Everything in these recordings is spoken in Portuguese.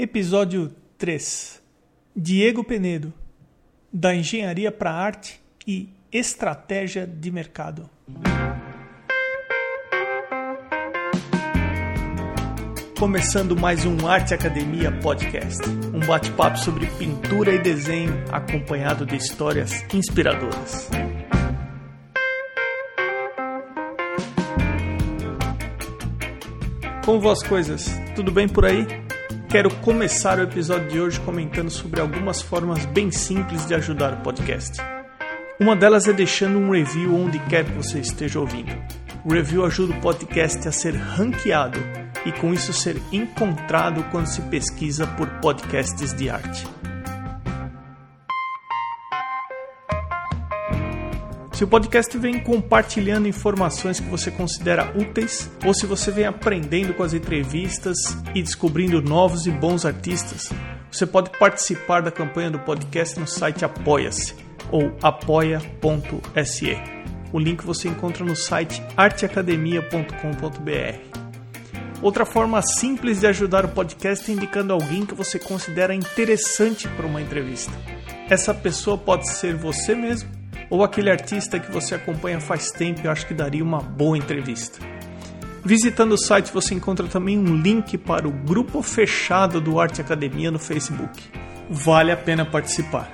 Episódio 3 Diego Penedo Da engenharia para arte e estratégia de mercado. Começando mais um Arte Academia Podcast, um bate-papo sobre pintura e desenho acompanhado de histórias inspiradoras. Como vão as coisas? Tudo bem por aí? Quero começar o episódio de hoje comentando sobre algumas formas bem simples de ajudar o podcast. Uma delas é deixando um review onde quer que você esteja ouvindo. O review ajuda o podcast a ser ranqueado e com isso ser encontrado quando se pesquisa por podcasts de arte. Se o podcast vem compartilhando informações que você considera úteis, ou se você vem aprendendo com as entrevistas e descobrindo novos e bons artistas, você pode participar da campanha do podcast no site Apoia-se ou apoia.se. O link você encontra no site arteacademia.com.br. Outra forma simples de ajudar o podcast é indicando alguém que você considera interessante para uma entrevista. Essa pessoa pode ser você mesmo ou aquele artista que você acompanha faz tempo e acho que daria uma boa entrevista. Visitando o site você encontra também um link para o grupo fechado do Arte Academia no Facebook. Vale a pena participar.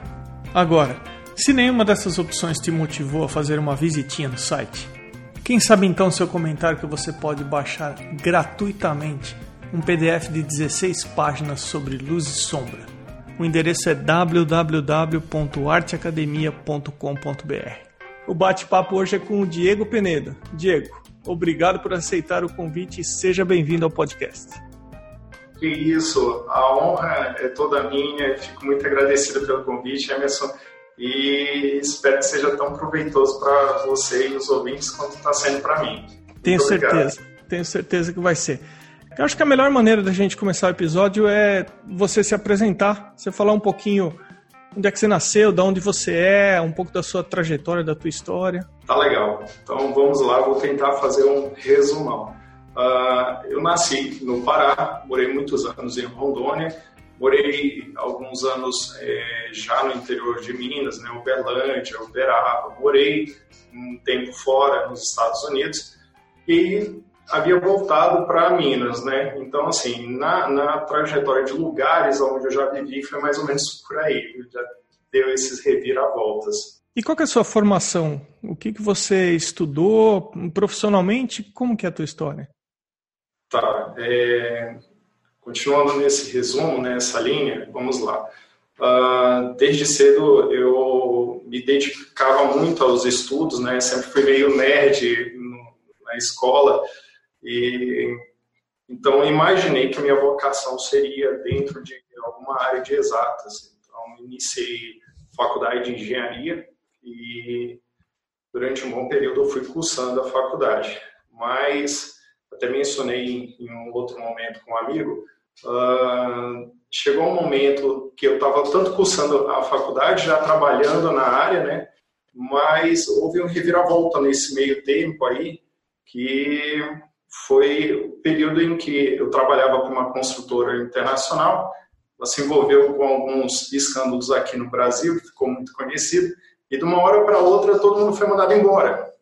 Agora, se nenhuma dessas opções te motivou a fazer uma visitinha no site, quem sabe então seu comentário que você pode baixar gratuitamente um PDF de 16 páginas sobre luz e sombra o endereço é www.arteacademia.com.br. O bate-papo hoje é com o Diego Penedo. Diego, obrigado por aceitar o convite e seja bem-vindo ao podcast. Que isso, a honra é toda minha, fico muito agradecido pelo convite, Emerson, e espero que seja tão proveitoso para você e os ouvintes quanto está sendo para mim. Tenho certeza, tenho certeza que vai ser. Eu acho que a melhor maneira da gente começar o episódio é você se apresentar, você falar um pouquinho onde é que você nasceu, de onde você é, um pouco da sua trajetória, da tua história. Tá legal. Então vamos lá, vou tentar fazer um resumão. Uh, eu nasci no Pará, morei muitos anos em Rondônia, morei alguns anos é, já no interior de Minas, né, Uberlândia, Uberaba, morei um tempo fora nos Estados Unidos e havia voltado para Minas, né? Então, assim, na, na trajetória de lugares onde eu já vivi, foi mais ou menos por aí. Já deu esses reviravoltas. E qual é a sua formação? O que, que você estudou profissionalmente? Como que é a tua história? Tá. É... Continuando nesse resumo, nessa linha, vamos lá. Uh, desde cedo eu me dedicava muito aos estudos, né? Sempre fui meio nerd na escola. E então imaginei que minha vocação seria dentro de alguma área de exatas. Então iniciei faculdade de engenharia e durante um bom período eu fui cursando a faculdade. Mas até mencionei em um outro momento com um amigo, uh, chegou um momento que eu estava tanto cursando a faculdade, já trabalhando na área, né? Mas houve um reviravolta nesse meio tempo aí que foi o período em que eu trabalhava com uma construtora internacional, ela se envolveu com alguns escândalos aqui no Brasil, ficou muito conhecido, e de uma hora para outra todo mundo foi mandado embora.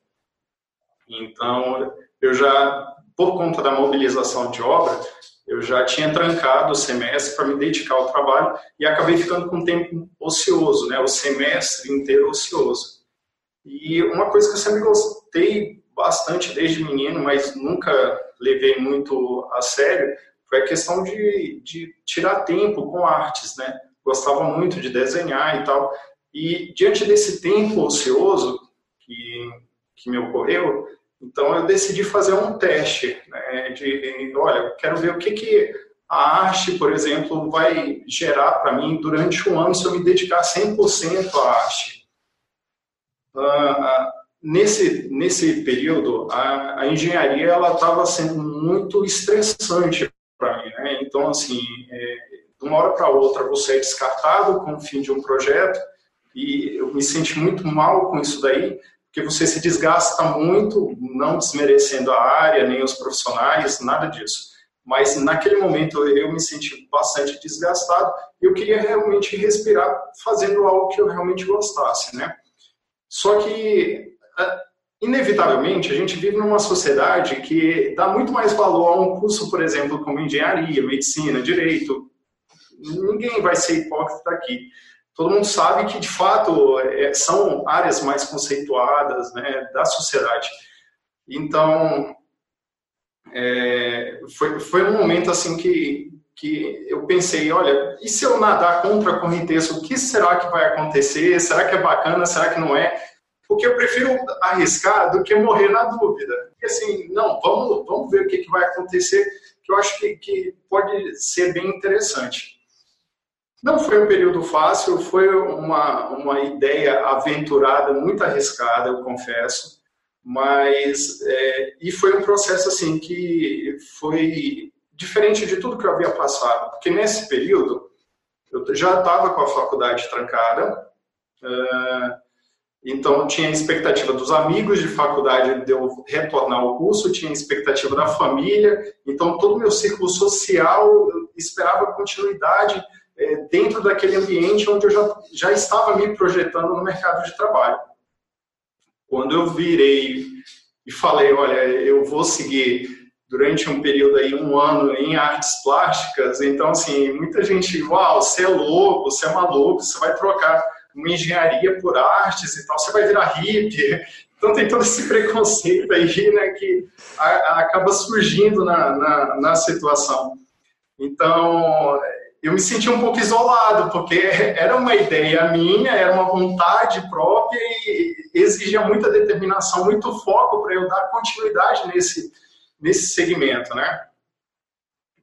Então, eu já, por conta da mobilização de obra, eu já tinha trancado o semestre para me dedicar ao trabalho e acabei ficando com tempo ocioso, né? o semestre inteiro ocioso. E uma coisa que eu sempre gostei bastante desde menino, mas nunca levei muito a sério, foi a questão de, de tirar tempo com artes, né? Gostava muito de desenhar e tal. E diante desse tempo ocioso que, que me ocorreu, então eu decidi fazer um teste, né? De, olha, quero ver o que, que a arte, por exemplo, vai gerar para mim durante um ano se eu me dedicar 100% à arte. Uh, nesse, nesse período, a, a engenharia ela estava sendo muito estressante para mim. Né? Então, assim, é, de uma hora para outra você é descartado com o fim de um projeto e eu me senti muito mal com isso daí, porque você se desgasta muito, não desmerecendo a área, nem os profissionais, nada disso. mas naquele momento eu me senti bastante desgastado e eu queria realmente respirar fazendo algo que eu realmente gostasse, né? Só que, inevitavelmente, a gente vive numa sociedade que dá muito mais valor a um curso, por exemplo, como engenharia, medicina, direito. Ninguém vai ser hipócrita aqui. Todo mundo sabe que, de fato, é, são áreas mais conceituadas né, da sociedade. Então, é, foi, foi um momento assim que, que eu pensei, olha, e se eu nadar contra a correnteza, o que será que vai acontecer? Será que é bacana? Será que não é? Porque eu prefiro arriscar do que morrer na dúvida. Porque assim, não, vamos, vamos ver o que, que vai acontecer, que eu acho que, que pode ser bem interessante. Não foi um período fácil, foi uma, uma ideia aventurada, muito arriscada, eu confesso mas é, e foi um processo assim que foi diferente de tudo que eu havia passado, porque nesse período eu já estava com a faculdade trancada, uh, então tinha a expectativa dos amigos de faculdade de eu retornar ao curso, tinha a expectativa da família, então todo o meu círculo social esperava continuidade é, dentro daquele ambiente onde eu já, já estava me projetando no mercado de trabalho. Quando eu virei e falei, olha, eu vou seguir durante um período aí, um ano em artes plásticas, então, assim, muita gente, uau, você é louco, você é maluco, você vai trocar uma engenharia por artes e tal, você vai virar hippie. Então tem todo esse preconceito aí, né, que a, a acaba surgindo na, na, na situação. Então, eu me senti um pouco isolado, porque era uma ideia minha, era uma vontade própria e exigia muita determinação, muito foco para eu dar continuidade nesse, nesse segmento, né?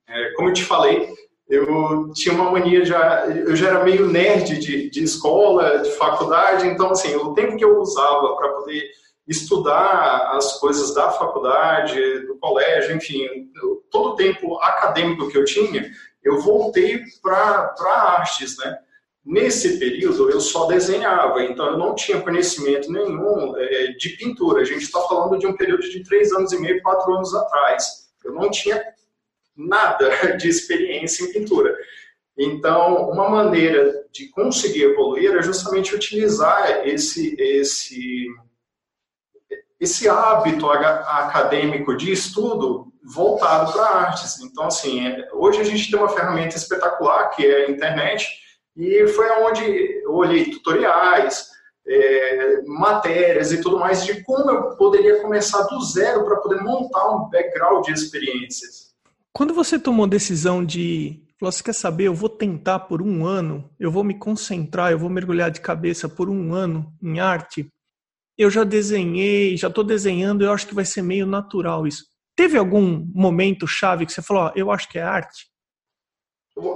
É, como eu te falei, eu tinha uma mania já, eu já era meio nerd de, de escola, de faculdade, então assim, o tempo que eu usava para poder estudar as coisas da faculdade, do colégio, enfim, todo o tempo acadêmico que eu tinha, eu voltei para artes, né? Nesse período eu só desenhava, então eu não tinha conhecimento nenhum é, de pintura. A gente está falando de um período de três anos e meio, quatro anos atrás. Eu não tinha nada de experiência em pintura. Então, uma maneira de conseguir evoluir é justamente utilizar esse esse esse hábito acadêmico de estudo voltado para artes. Então, assim, é, hoje a gente tem uma ferramenta espetacular que é a internet e foi onde eu olhei tutoriais, é, matérias e tudo mais de como eu poderia começar do zero para poder montar um background de experiências. Quando você tomou a decisão de você quer saber, eu vou tentar por um ano, eu vou me concentrar, eu vou mergulhar de cabeça por um ano em arte, eu já desenhei, já estou desenhando, eu acho que vai ser meio natural isso. Teve algum momento chave que você falou, eu acho que é arte?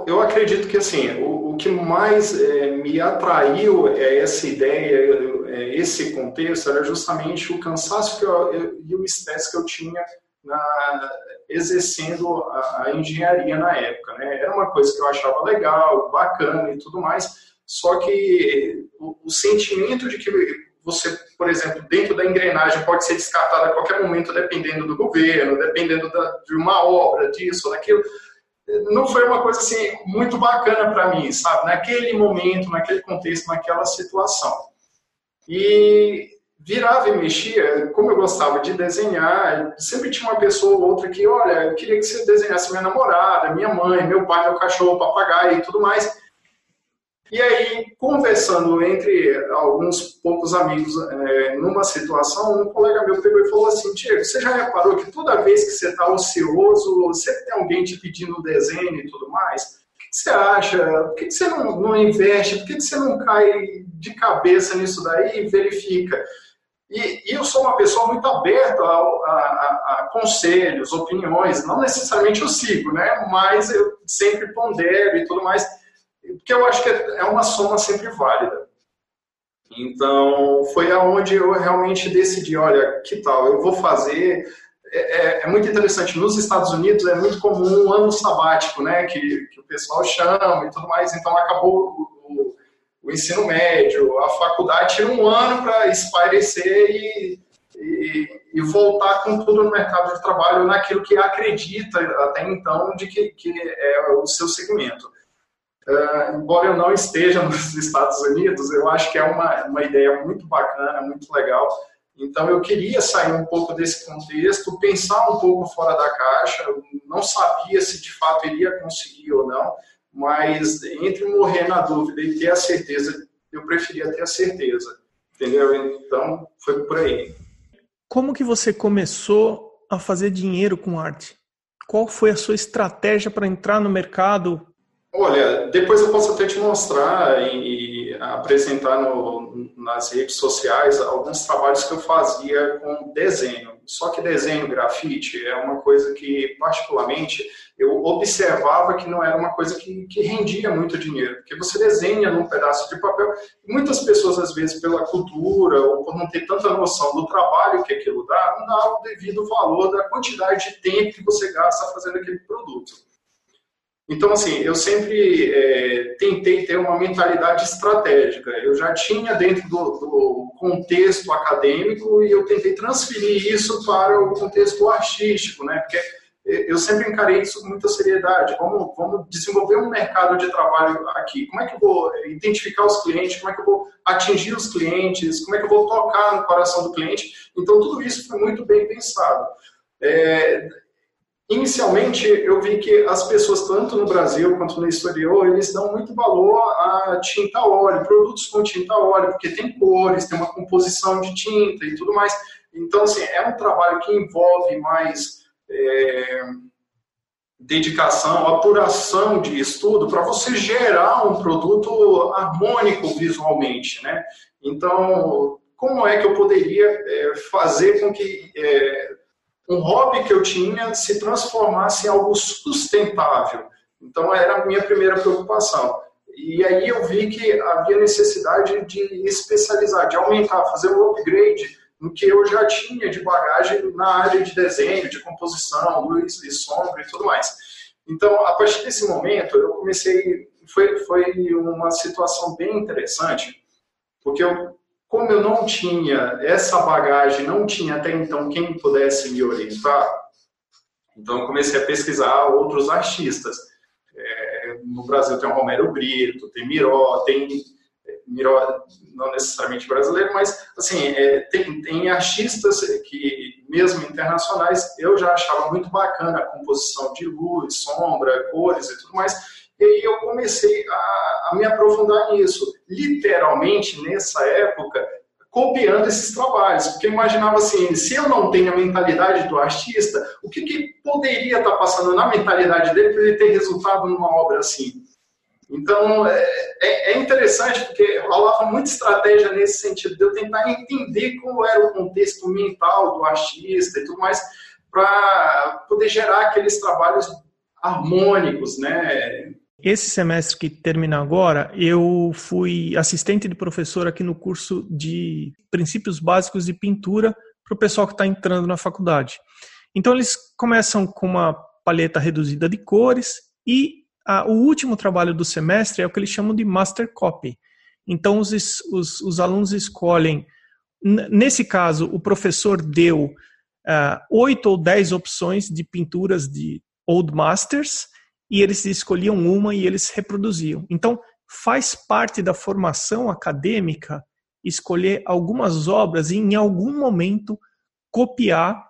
Eu acredito que assim, o, o que mais é, me atraiu é essa ideia, é, esse contexto, era justamente o cansaço eu, eu, e o estresse que eu tinha na, exercendo a, a, engenharia na época. Né? Era uma coisa que eu achava legal, bacana e tudo mais, só que o, o sentimento de que você, por exemplo, dentro da engrenagem pode ser descartada a qualquer momento, dependendo do governo, dependendo da, de uma obra, disso, daquilo. Não foi uma coisa assim muito bacana para mim, sabe? Naquele momento, naquele contexto, naquela situação. E virava e mexia, como eu gostava de desenhar, sempre tinha uma pessoa ou outra que, olha, eu queria que você desenhasse minha namorada, minha mãe, meu pai, meu cachorro, papagaio e tudo mais. E aí, conversando entre alguns poucos amigos é, numa situação, um colega meu pegou e falou assim: Diego, você já reparou que toda vez que você está ocioso, sempre tem alguém te pedindo desenho e tudo mais? O que, você acha? Por que, você não, não investe? Por que, você não cai de cabeça nisso daí e verifica? E, e eu sou uma pessoa muito aberta a, a, a, conselhos, opiniões, não necessariamente eu sigo, né? mas eu sempre pondero e tudo mais porque eu acho que é uma soma sempre válida. Então, foi aonde eu realmente decidi, olha, que tal, eu vou fazer... É, é, é, muito interessante, nos Estados Unidos é muito comum um ano sabático, né, que, que o pessoal chama e tudo mais, então acabou o, ensino médio, a faculdade tira um ano para espairecer e, e, e voltar com tudo no mercado de trabalho naquilo que acredita até então de que, que é o seu segmento. Uh, embora eu não esteja nos Estados Unidos, eu acho que é uma, uma ideia muito bacana, muito legal. Então eu queria sair um pouco desse contexto, pensar um pouco fora da caixa. Não sabia se de fato iria conseguir ou não, mas entre morrer na dúvida e ter a certeza, eu preferia ter a certeza. Entendeu? Então foi por aí. Como que você começou a fazer dinheiro com arte? Qual foi a sua estratégia para entrar no mercado? Olha, depois eu posso até te mostrar e, e apresentar no, nas redes sociais alguns trabalhos que eu fazia com desenho. Só que desenho, grafite, é uma coisa que, particularmente, eu observava que não era uma coisa que, que rendia muito dinheiro, porque você desenha num pedaço de papel, e muitas pessoas, às vezes, pela cultura ou por não ter tanta noção do trabalho que aquilo dá, não dá o devido valor da quantidade de tempo que você gasta fazendo aquele produto. Então, assim, eu sempre é, tentei ter uma mentalidade estratégica. Eu já tinha dentro do, do, contexto acadêmico e eu tentei transferir isso para o contexto artístico, né? Porque eu sempre encarei isso com muita seriedade. Vamos, vamos desenvolver um mercado de trabalho aqui. Como é que eu vou identificar os clientes? Como é que eu vou atingir os clientes? Como é que eu vou tocar no coração do cliente? Então, tudo isso foi muito bem pensado. É, inicialmente, eu vi que as pessoas, tanto no Brasil quanto no exterior, eles dão muito valor à tinta óleo, produtos com tinta óleo, porque tem cores, tem uma composição de tinta e tudo mais. Então, assim, é um trabalho que envolve mais é, dedicação, apuração de estudo para você gerar um produto harmônico visualmente, né? Então, como é que eu poderia é, fazer com que é, um hobby que eu tinha se transformasse em algo sustentável? Então, era a minha primeira preocupação. E aí eu vi que havia necessidade de especializar, de aumentar, fazer um upgrade no que eu já tinha de bagagem na área de desenho, de composição, luz e sombra e tudo mais. Então, a partir desse momento, eu comecei. Foi, foi uma situação bem interessante, porque eu, como eu não tinha essa bagagem, não tinha até então quem pudesse me orientar, então eu comecei a pesquisar outros artistas. É, no Brasil tem o Romero Brito, tem Miró, tem Miró, não necessariamente brasileiro, mas assim, é, tem, tem artistas que, mesmo internacionais, eu já achava muito bacana a composição de luz, sombra, cores e tudo mais. E aí eu comecei a, a me aprofundar nisso. Literalmente, nessa época, copiando esses trabalhos, porque eu imaginava assim, se eu não tenho a mentalidade do artista, o que, que poderia estar passando na mentalidade dele para ele ter resultado numa obra assim? Então, é, é, é, interessante porque rolava muita estratégia nesse sentido, de eu tentar entender qual era o contexto mental do artista e tudo mais, para poder gerar aqueles trabalhos harmônicos, né? Esse semestre que termina agora, eu fui assistente de professor aqui no curso de princípios básicos de pintura para o pessoal que está entrando na faculdade. Então, eles começam com uma paleta reduzida de cores e o último trabalho do semestre é o que eles chamam de Master Copy. Então, os, os, os alunos escolhem, nesse caso, o professor deu uh, oito ou dez opções de pinturas de Old Masters e eles escolhiam uma e eles reproduziam. Então, faz parte da formação acadêmica escolher algumas obras e, em algum momento, copiar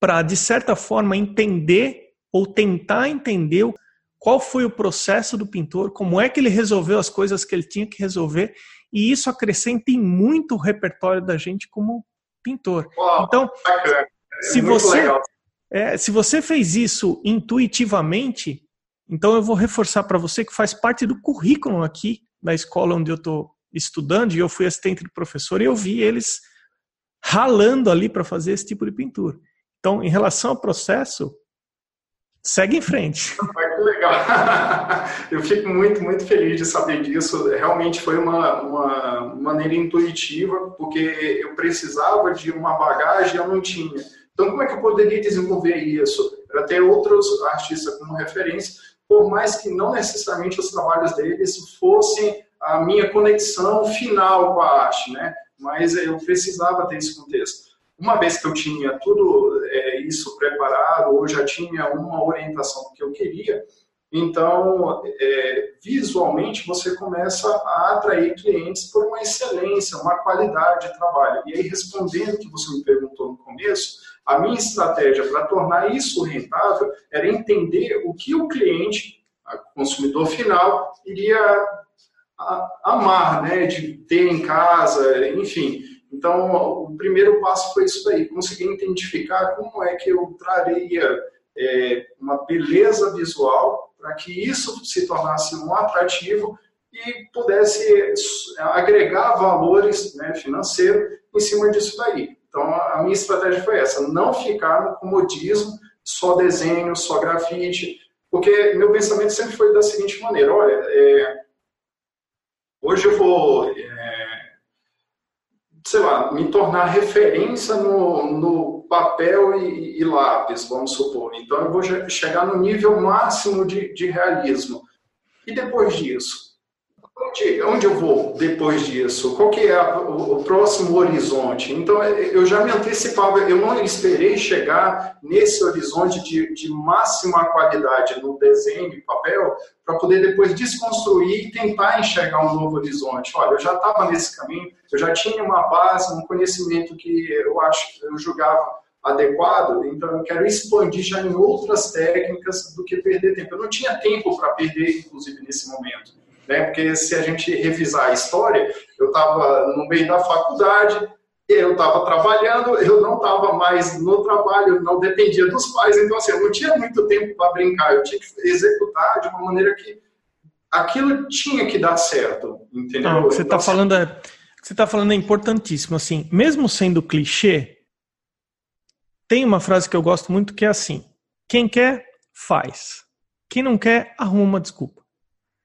para, de certa forma, entender ou tentar entender qual foi o processo do pintor, como é que ele resolveu as coisas que ele tinha que resolver, e isso acrescenta em muito o repertório da gente como pintor. Uau, então, é se você é, se você fez isso intuitivamente, então eu vou reforçar para você que faz parte do currículo aqui da escola onde eu estou estudando, e eu fui assistente de professor, e eu vi eles ralando ali para fazer esse tipo de pintura. Então, em relação ao processo, segue em frente. Que legal. Eu fico muito, muito feliz de saber disso. Realmente foi uma, uma maneira intuitiva, porque eu precisava de uma bagagem e eu não tinha. Então, como é que eu poderia desenvolver isso? Para ter outros artistas como referência, por mais que não necessariamente os trabalhos deles fossem a minha conexão final com a arte, né? Mas eu precisava ter esse contexto. uma vez que eu tinha tudo é, isso preparado, ou já tinha uma orientação que eu queria, então, é, visualmente, você começa a atrair clientes por uma excelência, uma qualidade de trabalho. E aí, respondendo o que você me perguntou no começo, a minha estratégia para tornar isso rentável era entender o que o cliente, o consumidor final, iria amar, né, de ter em casa, enfim. Então, o primeiro passo foi isso daí, conseguir identificar como é que eu traria é, uma beleza visual para que isso se tornasse um atrativo e pudesse agregar valores né, financeiros em cima disso daí. Então, a minha estratégia foi essa, não ficar no comodismo, só desenho, só grafite, porque meu pensamento sempre foi da seguinte maneira, olha, é, hoje eu vou, é, sei lá, me tornar referência no, no papel e, e, lápis, vamos supor. Então, eu vou chegar no nível máximo de, de realismo. E depois disso? Onde, onde, eu vou depois disso? Qual que é a, o, o, próximo horizonte? Então, é, eu já me antecipava, eu não esperei chegar nesse horizonte de, de máxima qualidade no desenho de papel para poder depois desconstruir e tentar enxergar um novo horizonte. Olha, eu já estava nesse caminho, eu já tinha uma base, um conhecimento que eu acho, eu julgava adequado, então eu quero expandir já em outras técnicas do que perder tempo. Eu não tinha tempo para perder, inclusive, nesse momento. Né? Porque se a gente revisar a história, eu estava no meio da faculdade, eu estava trabalhando, eu não estava mais no trabalho, não dependia dos pais, então assim, eu não tinha muito tempo para brincar, eu tinha que executar de uma maneira que aquilo tinha que dar certo, entendeu? Não, o que você está falando é, você está falando é importantíssimo, assim, mesmo sendo clichê, tem uma frase que eu gosto muito que é assim: quem quer, faz. Quem não quer, arruma uma desculpa.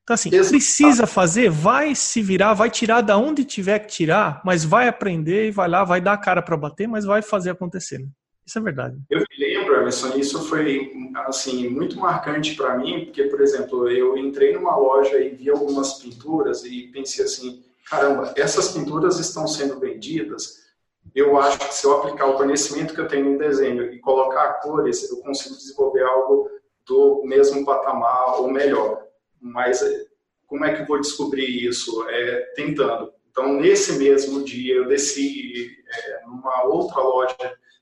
Então, assim, Exato. precisa fazer, vai se virar, vai tirar da onde tiver que tirar, mas vai aprender e vai lá, vai dar a cara para bater, mas vai fazer acontecer. Né? Isso é verdade. Eu me lembro, Emerson, isso foi assim muito marcante para mim, porque, por exemplo, eu entrei numa loja e vi algumas pinturas e pensei assim: caramba, essas pinturas estão sendo vendidas eu acho que se eu aplicar o conhecimento que eu tenho em desenho e colocar cores, eu consigo desenvolver algo do mesmo patamar ou melhor. Mas eh, como é que eu vou descobrir isso? É, tentando. Então, nesse mesmo dia, eu desci é, numa outra loja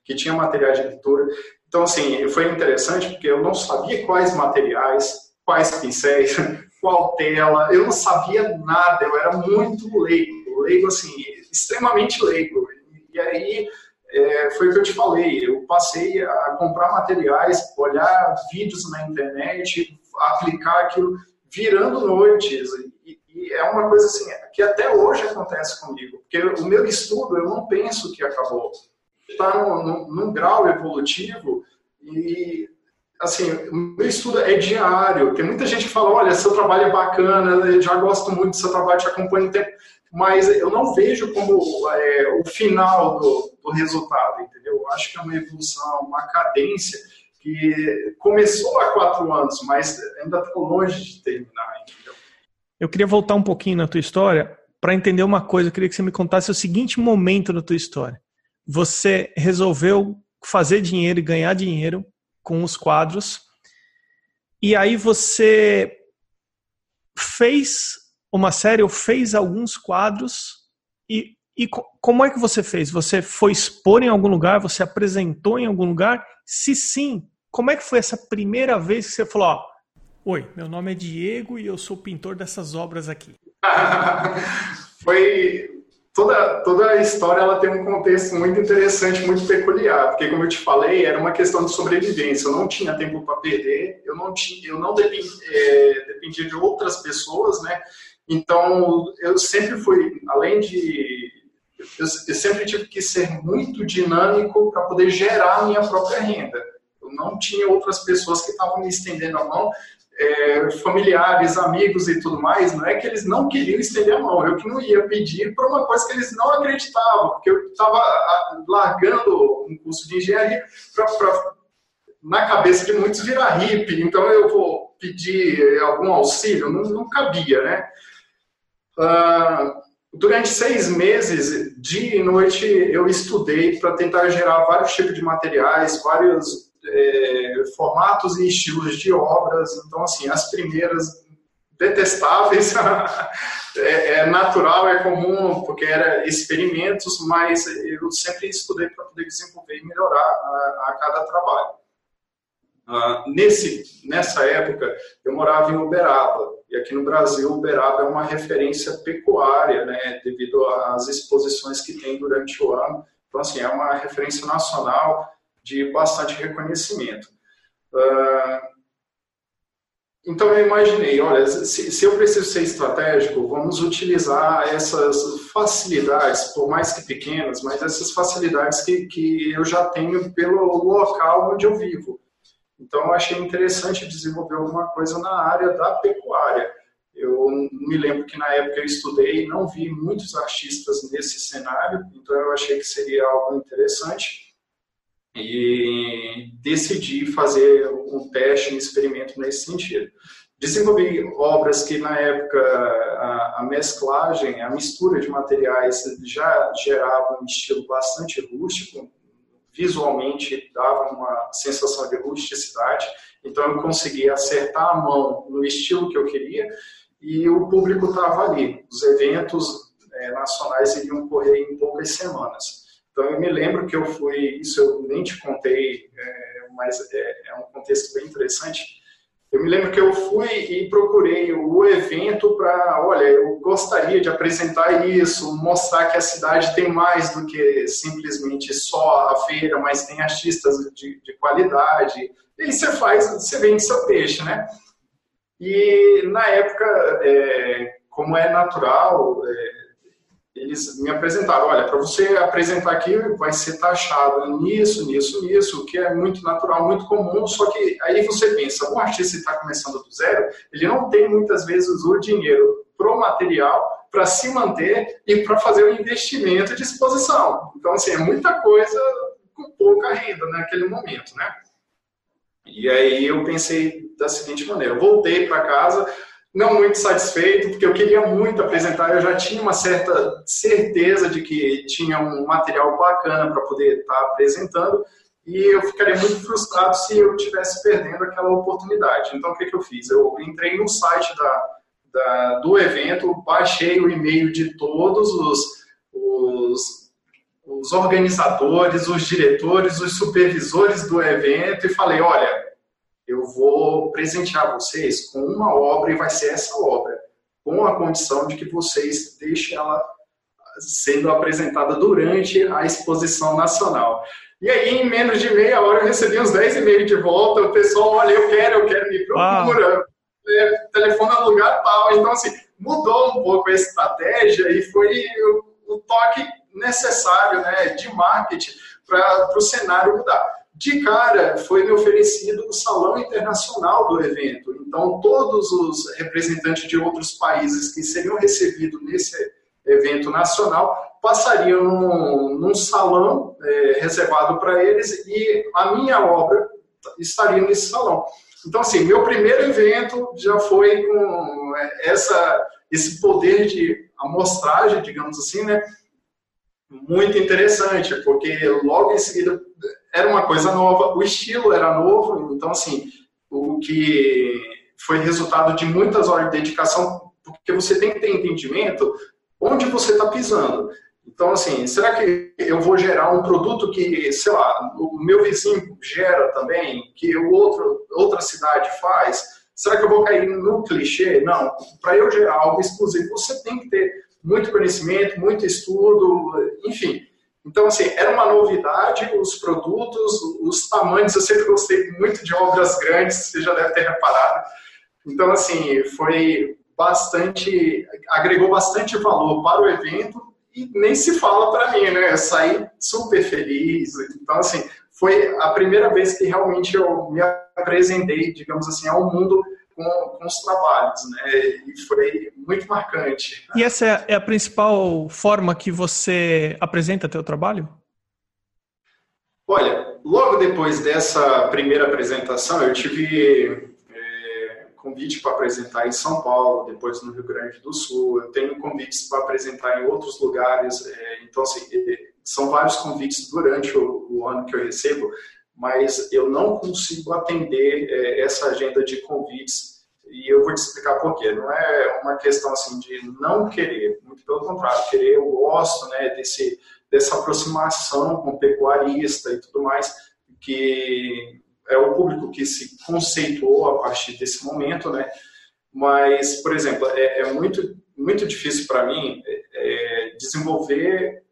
que tinha materiais de pintura. Então, assim, foi interessante porque eu não sabia quais materiais, quais pincéis, qual tela, eu não sabia nada, eu era muito leigo, leigo, assim, extremamente leigo. E aí é, foi o que eu te falei, eu passei a comprar materiais, olhar vídeos na internet, aplicar aquilo, virando noites. E, e, é uma coisa assim, que até hoje acontece comigo, porque o meu estudo, eu não penso que acabou. Está num, num grau evolutivo e assim, o meu estudo é diário. Tem muita gente que fala, olha, seu trabalho é bacana, eu já gosto muito do seu trabalho, te acompanho o tempo mas eu não vejo como é, o final do, do resultado, entendeu? Eu acho que é uma evolução, uma cadência que começou há quatro anos, mas ainda está longe de terminar, entendeu? Eu queria voltar um pouquinho na tua história para entender uma coisa. Eu queria que você me contasse o seguinte momento da tua história. Você resolveu fazer dinheiro e ganhar dinheiro com os quadros, e aí você fez uma série ou fez alguns quadros e, e como é que você fez? Você foi expor em algum lugar? Você apresentou em algum lugar? Se sim, como é que foi essa primeira vez que você falou, oi, meu nome é Diego e eu sou pintor dessas obras aqui? foi toda, toda a história ela tem um contexto muito interessante, muito peculiar, porque como eu te falei, era uma questão de sobrevivência. Eu não tinha tempo para perder, eu não tinha, eu não dependia, é, dependia de outras pessoas, né? Então, eu sempre fui, além de. Eu, eu sempre tive que ser muito dinâmico para poder gerar a minha própria renda. Não tinha outras pessoas que estavam me estendendo a mão, é, familiares, amigos e tudo mais. Não é que eles não queriam estender a mão, eu que não ia pedir para uma coisa que eles não acreditavam, porque eu estava largando um curso de engenharia para na cabeça de muitos virar hippie, então eu vou pedir algum auxílio, não, não cabia, né? Uh, Durante seis meses, dia e noite, eu estudei para tentar gerar vários tipos de materiais, vários é, formatos e estilos de obras. Então, assim, as primeiras detestáveis, é, é, natural, é comum, porque era experimentos, mas eu sempre estudei para poder desenvolver e melhorar a, a cada trabalho. Uh, nesse, nessa época, eu morava em Uberaba, e aqui no Brasil, Uberaba é uma referência pecuária, né, devido às exposições que tem durante o ano. Então, assim, é uma referência nacional de bastante reconhecimento. Uh, então, eu imaginei, olha, se, eu preciso ser estratégico, vamos utilizar essas facilidades, por mais que pequenas, mas essas facilidades que, que eu já tenho pelo local onde eu vivo. Então, eu achei interessante desenvolver alguma coisa na área da pecuária. Eu me lembro que na época eu estudei, não vi muitos artistas nesse cenário, então eu achei que seria algo interessante e decidi fazer um teste, um experimento nesse sentido. Desenvolvi obras que na época a, a mesclagem, a mistura de materiais já gerava um estilo bastante rústico, visualmente dava uma sensação de rusticidade, então eu consegui acertar a mão no estilo que eu queria e o público estava ali. Os eventos é, nacionais iriam ocorrer em poucas semanas. Então eu me lembro que eu fui, isso eu nem te contei, é, mas é, é um contexto bem interessante. Eu me lembro que eu fui e procurei o evento para, olha, eu gostaria de apresentar isso, mostrar que a cidade tem mais do que simplesmente só a feira, mas tem artistas de, de qualidade. E aí você faz, você vende seu peixe, né? E na época, é, como é natural, é, eles me apresentaram, olha, para você apresentar aqui vai ser taxado nisso, nisso, nisso, o que é muito natural, muito comum, só que aí você pensa, um artista está começando do zero, ele não tem muitas vezes o dinheiro pro material para se manter e para fazer o investimento de exposição. Então, assim, é muita coisa com pouca renda naquele momento, né? E aí eu pensei da seguinte maneira, eu voltei para casa, não muito satisfeito, porque eu queria muito apresentar, eu já tinha uma certa certeza de que tinha um material bacana para poder estar tá apresentando, e eu ficaria muito frustrado se eu estivesse perdendo aquela oportunidade. Então, o que, que eu fiz? Eu entrei no site da, da, do evento, baixei o e-mail de todos os, os, os organizadores, os diretores, os supervisores do evento e falei, olha, eu vou presentear vocês com uma obra e vai ser essa obra, com a condição de que vocês deixem ela sendo apresentada durante a exposição nacional. E aí, em menos de meia hora, eu recebi uns 10 e-mails de volta, o pessoal, olha, eu quero, eu quero, me procura, é, telefone no lugar tal. Então, assim, mudou um pouco a estratégia e foi o, o toque necessário né, de marketing para o cenário mudar de cara foi me oferecido o salão internacional do evento. Então, todos os representantes de outros países que seriam recebidos nesse evento nacional passariam num, num salão é, reservado para eles e a minha obra estaria nesse salão. Então, assim, meu primeiro evento já foi com é, essa, esse poder de amostragem, digamos assim, né? Muito interessante, porque logo em seguida era uma coisa nova, o estilo era novo, então, assim, o que foi resultado de muitas horas de dedicação, porque você tem que ter entendimento onde você está pisando. Então, assim, será que eu vou gerar um produto que, sei lá, o meu vizinho gera também, que o outro, outra cidade faz? Será que eu vou cair no clichê? Não. Para eu gerar algo exclusivo, você tem que ter muito conhecimento, muito estudo, enfim. Então, assim, era uma novidade, os produtos, os tamanhos, eu sempre gostei muito de obras grandes, você já deve ter reparado. Então, assim, foi bastante, agregou bastante valor para o evento e nem se fala para mim, né? Eu saí super feliz. Então, assim, foi a primeira vez que realmente eu me apresentei, digamos assim, ao mundo com, com os trabalhos, né? E foi muito marcante. E essa é, é a principal forma que você apresenta teu trabalho? Olha, logo depois dessa primeira apresentação, eu tive é, convite para apresentar em São Paulo, depois no Rio Grande do Sul, eu tenho convites para apresentar em outros lugares, é, então assim, é, são vários convites durante o, o, ano que eu recebo, mas eu não consigo atender é, essa agenda de convites e eu vou te explicar por quê. Não é uma questão assim de não querer, muito pelo contrário, querer eu gosto, né, desse dessa aproximação com o pecuarista e tudo mais, que é o público que se conceituou a partir desse momento, né? Mas, por exemplo, é, é muito muito difícil para mim é, desenvolver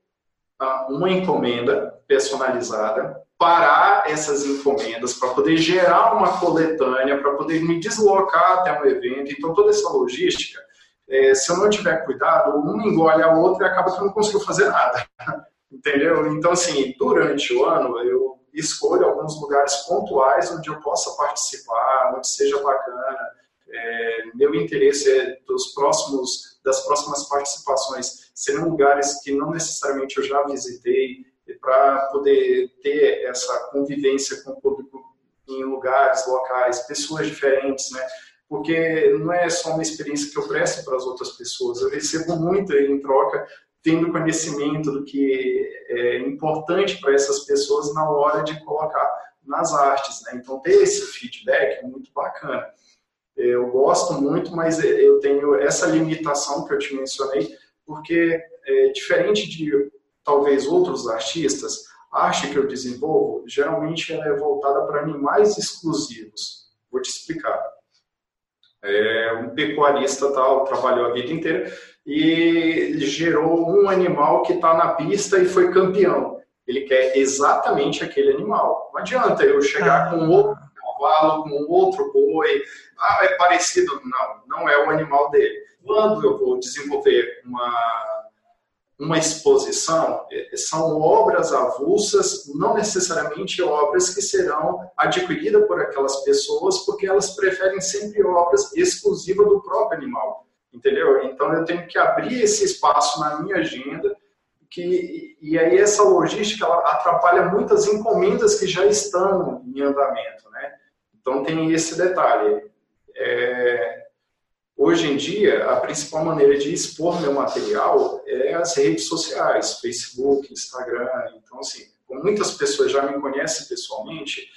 uma encomenda personalizada, parar essas encomendas para poder gerar uma coletânea, para poder me deslocar até um evento. Então, toda essa logística, é, se eu não tiver cuidado, um engole a outra e acaba que eu não consigo fazer nada. Entendeu? Então, assim, durante o ano, eu escolho alguns lugares pontuais onde eu possa participar, onde seja bacana. É, meu interesse é dos próximos, das próximas participações serem lugares que não necessariamente eu já visitei, para poder ter essa convivência com o público em lugares, locais, pessoas diferentes, né? Porque não é só uma experiência que eu presto para as outras pessoas, eu recebo muito em troca tendo conhecimento do que é importante para essas pessoas na hora de colocar nas artes. Né? Então, ter esse feedback é muito bacana. Eu gosto muito, mas eu tenho essa limitação que eu te mencionei, porque é, diferente de talvez outros artistas, a arte que eu desenvolvo geralmente ela é voltada para animais exclusivos. Vou te explicar. É, um pecuarista tal trabalhou a vida inteira e gerou um animal que está na pista e foi campeão. Ele quer exatamente aquele animal. Não adianta eu chegar ah. com outro cavalo, com outro boi. Ah, é parecido. Não, não é o animal dele. Quando eu vou desenvolver uma uma exposição é, são obras avulsas, não necessariamente obras que serão adquiridas por aquelas pessoas, porque elas preferem sempre obras exclusivas do próprio animal, entendeu? Então eu tenho que abrir esse espaço na minha agenda, que, e aí essa logística atrapalha muitas encomendas que já estão em andamento, né? Então tem esse detalhe. É, Hoje em dia, a principal maneira de expor meu material é as redes sociais, Facebook, Instagram. Então, assim, como muitas pessoas já me conhecem pessoalmente,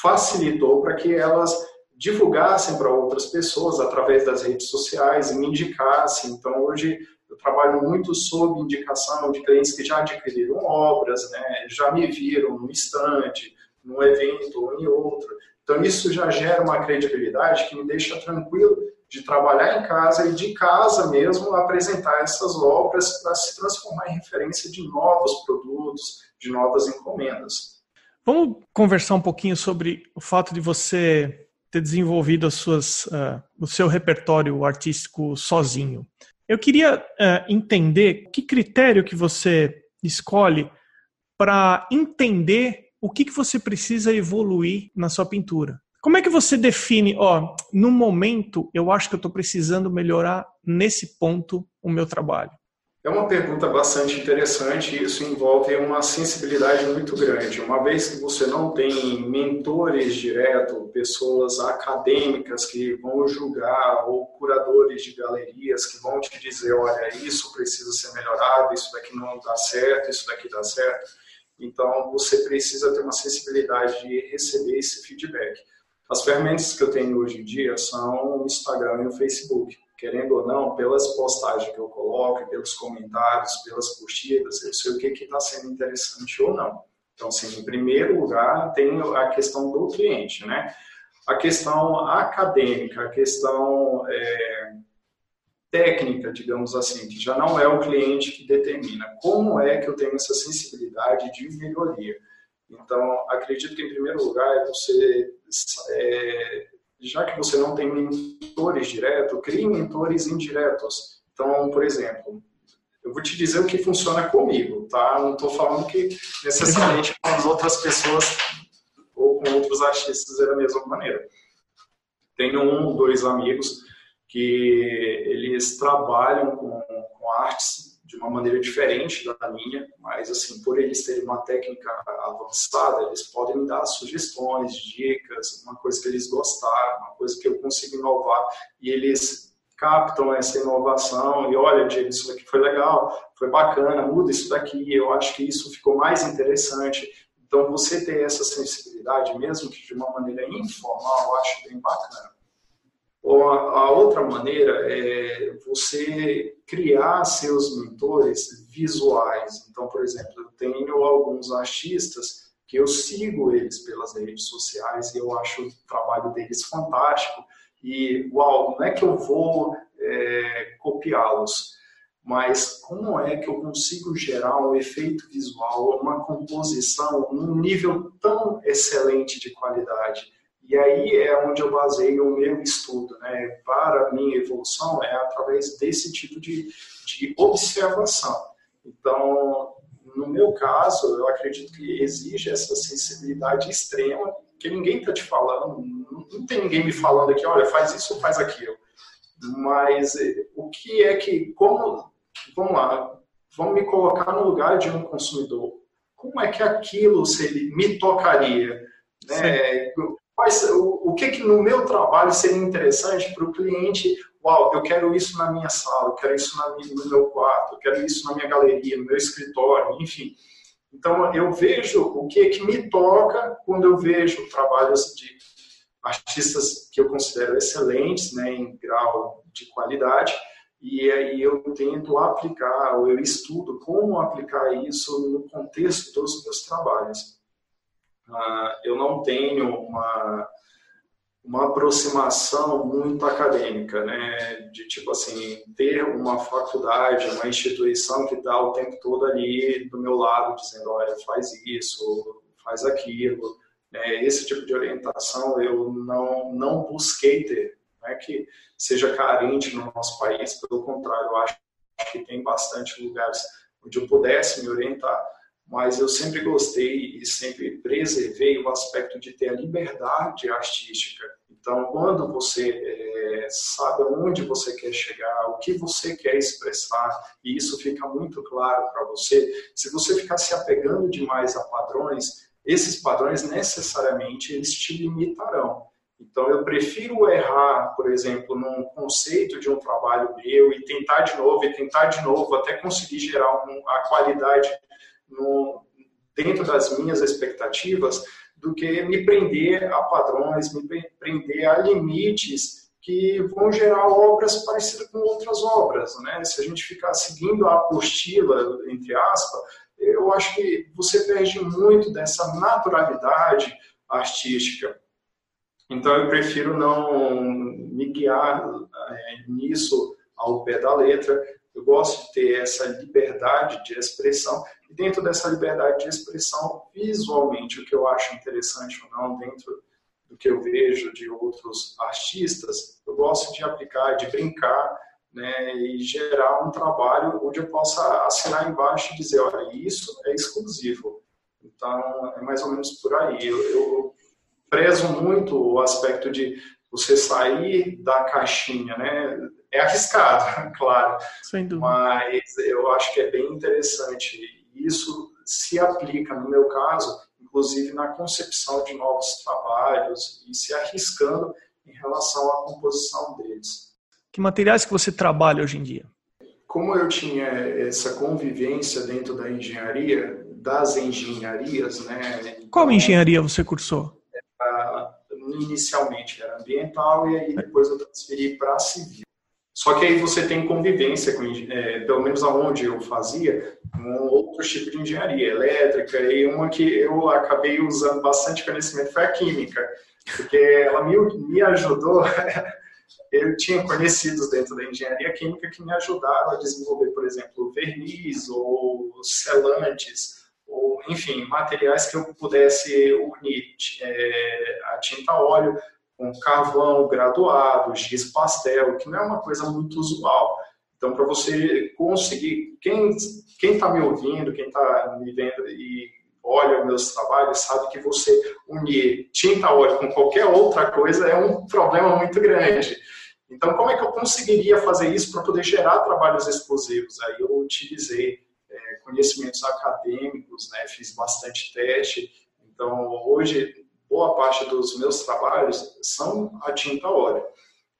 facilitou para que elas divulgassem para outras pessoas através das redes sociais e me indicassem. Então, hoje eu trabalho muito sob indicação de clientes que já adquiriram obras, né, já me viram no estande, num evento ou em outro. Então, isso já gera uma credibilidade que me deixa tranquilo de trabalhar em casa e de casa mesmo apresentar essas obras para se transformar em referência de novos produtos, de novas encomendas. Vamos conversar um pouquinho sobre o fato de você ter desenvolvido as suas, uh, o seu repertório artístico sozinho. Eu queria uh, entender que critério que você escolhe para entender o que, que você precisa evoluir na sua pintura. Como é que você define, ó, no momento eu acho que eu estou precisando melhorar nesse ponto o meu trabalho? É uma pergunta bastante interessante e isso envolve uma sensibilidade muito grande. Uma vez que você não tem mentores direto, pessoas acadêmicas que vão julgar ou curadores de galerias que vão te dizer, olha, isso precisa ser melhorado, isso daqui não dá certo, isso daqui dá certo. Então, você precisa ter uma sensibilidade de receber esse feedback. As ferramentas que eu tenho hoje em dia são o Instagram e o Facebook. Querendo ou não, pelas postagens que eu coloco, pelos comentários, pelas curtidas, eu sei o que está sendo interessante ou não. Então, assim, em primeiro lugar, tem a questão do cliente, né? A questão acadêmica, a questão é, técnica, digamos assim, que já não é o cliente que determina. Como é que eu tenho essa sensibilidade de melhoria? Então, acredito que, em primeiro lugar, é você, é, já que você não tem mentores diretos, crie mentores indiretos. Então, por exemplo, eu vou te dizer o que funciona comigo, tá? Não estou falando que necessariamente com as outras pessoas ou com outros artistas é da mesma maneira. Tenho um ou dois amigos que eles trabalham com, com artes de uma maneira diferente da minha, mas assim, por eles terem uma técnica avançada, eles podem me dar sugestões, dicas, uma coisa que eles gostaram, uma coisa que eu consigo inovar e eles captam essa inovação e olha, Diego, isso daqui foi legal, foi bacana, muda isso daqui, eu acho que isso ficou mais interessante. Então, você ter essa sensibilidade, mesmo que de uma maneira informal, eu acho bem bacana. Ou a, a outra maneira é você criar seus mentores visuais. Então, por exemplo, eu tenho alguns artistas que eu sigo eles pelas redes sociais e eu acho o trabalho deles fantástico. E, uau, não é que eu vou é, copiá-los, mas como é que eu consigo gerar um efeito visual, uma composição num nível tão excelente de qualidade? E aí é onde eu baseio o meu estudo, né? Para a minha evolução é através desse tipo de, de observação. Então, no meu caso, eu acredito que exige essa sensibilidade extrema, que ninguém está te falando, não tem ninguém me falando aqui, olha, faz isso ou faz aquilo. Mas eh, o que é que, como, vamos lá, vamos me colocar no lugar de um consumidor. Como é que aquilo se ele me tocaria? Né? Mas o, o que, que no meu trabalho seria interessante para o cliente? Uau, eu quero isso na minha sala, eu quero isso na no meu quarto, eu quero isso na minha galeria, no meu escritório, enfim. Então, eu vejo o que, que me toca quando eu vejo trabalhos de artistas que eu considero excelentes, né, em grau de qualidade, e aí eu tento aplicar, ou eu estudo como aplicar isso no contexto dos meus trabalhos. Uh, eu não tenho uma, uma aproximação muito acadêmica, né? De tipo assim, ter uma faculdade, uma instituição que está o tempo todo ali do meu lado, dizendo, olha, faz isso, faz aquilo. Né? Esse tipo de orientação eu não, não busquei ter. Não é que seja carente no nosso país, pelo contrário, eu acho que tem bastante lugares onde eu pudesse me orientar mas eu sempre gostei e sempre preservei o aspecto de ter a liberdade artística. Então, quando você é, sabe aonde você quer chegar, o que você quer expressar, e isso fica muito claro para você, se você ficar se apegando demais a padrões, esses padrões necessariamente eles te limitarão. Então, eu prefiro errar, por exemplo, num conceito de um trabalho meu e tentar de novo e tentar de novo até conseguir gerar um, a qualidade no, dentro das minhas expectativas do que me prender a padrões, me prender a limites que vão gerar obras parecidas com outras obras. Né? Se a gente ficar seguindo a apostila, entre aspas, eu acho que você perde muito dessa naturalidade artística. Então, eu prefiro não me guiar é, nisso ao pé da letra. Eu gosto de ter essa liberdade de expressão e dentro dessa liberdade de expressão, visualmente, o que eu acho interessante ou não, dentro do que eu vejo de outros artistas, eu gosto de aplicar, de brincar, né, e gerar um trabalho onde eu possa assinar embaixo e dizer, olha, isso é exclusivo. Então, é mais ou menos por aí. Eu, eu prezo muito o aspecto de você sair da caixinha, né? É arriscado, claro, mas eu acho que é bem interessante isso se aplica, no meu caso, inclusive na concepção de novos trabalhos e se arriscando em relação à composição deles. Que materiais que você trabalha hoje em dia? Como eu tinha essa convivência dentro da engenharia, das engenharias, né? Qual engenharia você cursou? Inicialmente era ambiental e aí depois eu transferi para civil. Só que aí você tem convivência com, é, pelo menos aonde eu fazia, um outro tipo de engenharia elétrica e uma que eu acabei usando bastante conhecimento foi a química, porque ela me, me ajudou. eu tinha conhecidos dentro da engenharia química que me ajudaram a desenvolver, por exemplo, verniz ou selantes, ou enfim, materiais que eu pudesse unir é, a tinta óleo com carvão graduado, giz pastel, que não é uma coisa muito usual. Então, para você conseguir, quem quem está me ouvindo, quem está me vendo e olha meus trabalhos, sabe que você unir tinta óleo com qualquer outra coisa é um problema muito grande. Então, como é que eu conseguiria fazer isso para poder gerar trabalhos exclusivos? Aí eu utilizei é, conhecimentos acadêmicos, né? fiz bastante teste. Então, hoje, boa parte dos meus trabalhos são a tinta óleo.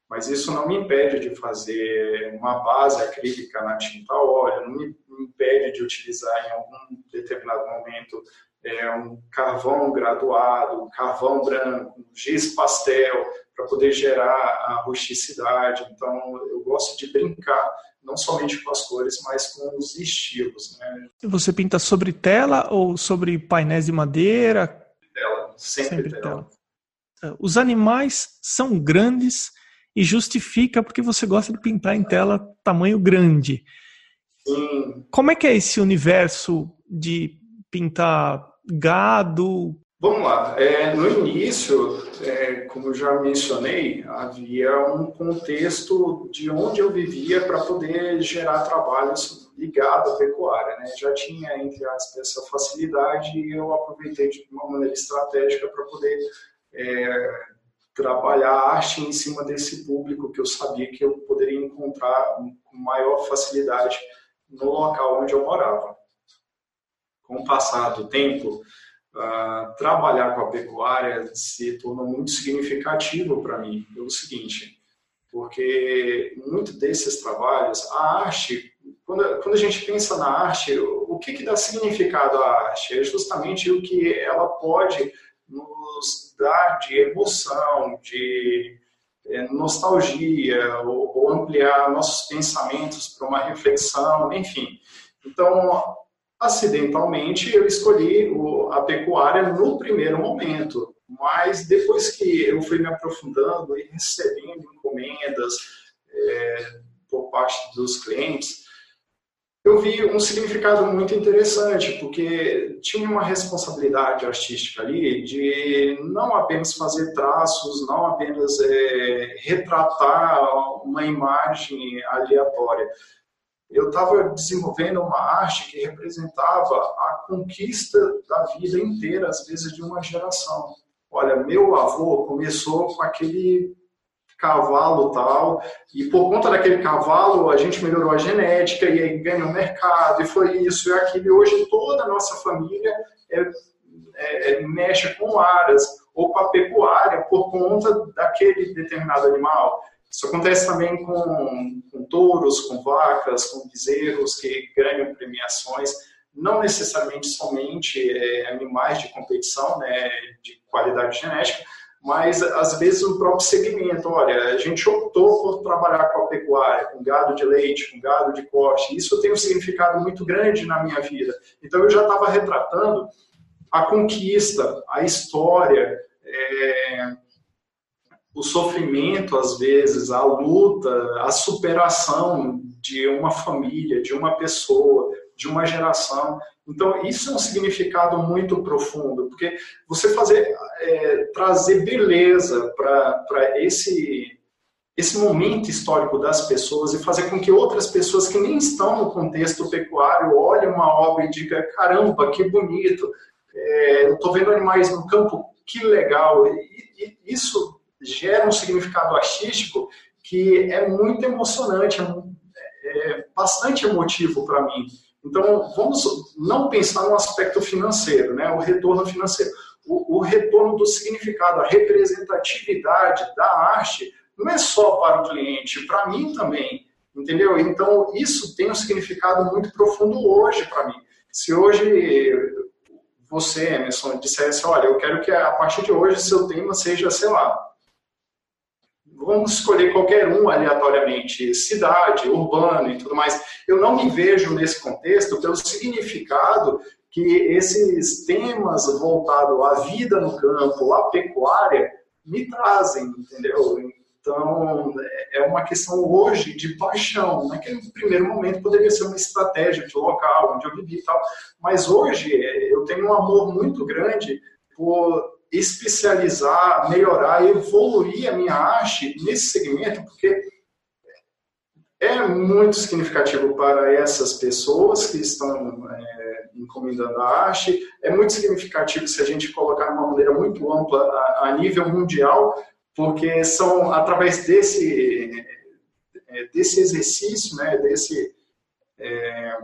Mas isso não me impede de fazer uma base acrílica na tinta óleo, não me impede de utilizar em algum determinado momento é, um carvão graduado, um carvão branco, um giz pastel, para poder gerar a rusticidade. Então, eu gosto de brincar não somente com as cores, mas com os estilos. Né? Você pinta sobre tela ou sobre painéis de madeira? Sempre, sempre tela. tela. Os animais são grandes e justifica porque você gosta de pintar em tela tamanho grande. Sim. Como é que é esse universo de pintar gado? Vamos lá. É, no início, é, como já mencionei, havia um contexto de onde eu vivia para poder gerar trabalhos ligados à pecuária. Né? Já tinha, entre aspas, essa facilidade e eu aproveitei de uma maneira estratégica para poder é, trabalhar arte em cima desse público que eu sabia que eu poderia encontrar com maior facilidade no local onde eu morava. Com o passar do tempo, uh, trabalhar com a pecuária se tornou muito significativo para mim, pelo seguinte, porque muito desses trabalhos, a arte, quando, quando a gente pensa na arte, o que, que dá significado à arte? É justamente o que ela pode nos dar de emoção, de é, nostalgia, ou, ou ampliar nossos pensamentos para uma reflexão, enfim. Então, acidentalmente, eu escolhi a pecuária no primeiro momento, mas depois que eu fui me aprofundando e recebendo encomendas é, por parte dos clientes, eu vi um significado muito interessante, porque tinha uma responsabilidade artística ali de não apenas fazer traços, não apenas é, retratar uma imagem aleatória. Eu estava desenvolvendo uma arte que representava a conquista da vida inteira, às vezes de uma geração. Olha, meu avô começou com aquele cavalo tal, e por conta daquele cavalo a gente melhorou a genética e aí ganhou mercado, e foi isso e aquilo, e hoje toda a nossa família é, é, é, mexe com aras ou com a pecuária por conta daquele determinado animal. Isso acontece também com, com touros, com vacas, com bezerros que ganham premiações, não necessariamente somente é, animais de competição, né, de qualidade genética, mas às vezes o próprio segmento. Olha, a gente optou por trabalhar com a pecuária, com gado de leite, com gado de corte. Isso tem um significado muito grande na minha vida. Então eu já estava retratando a conquista, a história, é, o sofrimento às vezes, a luta, a superação de uma família, de uma pessoa, de uma geração. Então, isso é um significado muito profundo, porque você fazer, é, trazer beleza para esse, esse momento histórico das pessoas e fazer com que outras pessoas que nem estão no contexto pecuário olhem uma obra e digam: caramba, que bonito, é, estou vendo animais no campo, que legal. E, e isso gera um significado artístico que é muito emocionante, é, é bastante emotivo para mim. Então, vamos não pensar no aspecto financeiro, né? o retorno financeiro. O, o, retorno do significado, a representatividade da arte, não é só para o cliente, para mim também, entendeu? Então, isso tem um significado muito profundo hoje para mim. Se hoje você, Emerson, dissesse, olha, eu quero que a partir de hoje seu tema seja, sei lá, vamos escolher qualquer um aleatoriamente, cidade, urbano e tudo mais. Eu não me vejo nesse contexto pelo significado que esses temas voltados à vida no campo, à pecuária, me trazem, entendeu? Então, é uma questão hoje de paixão. Naquele primeiro momento poderia ser uma estratégia de local, onde eu vivi e tal, mas hoje eu tenho um amor muito grande por especializar, melhorar, evoluir a minha arte nesse segmento, porque é muito significativo para essas pessoas que estão é, encomendando a arte, é muito significativo se a gente colocar de uma maneira muito ampla a, a nível mundial, porque são através desse é, desse exercício, né, desse é,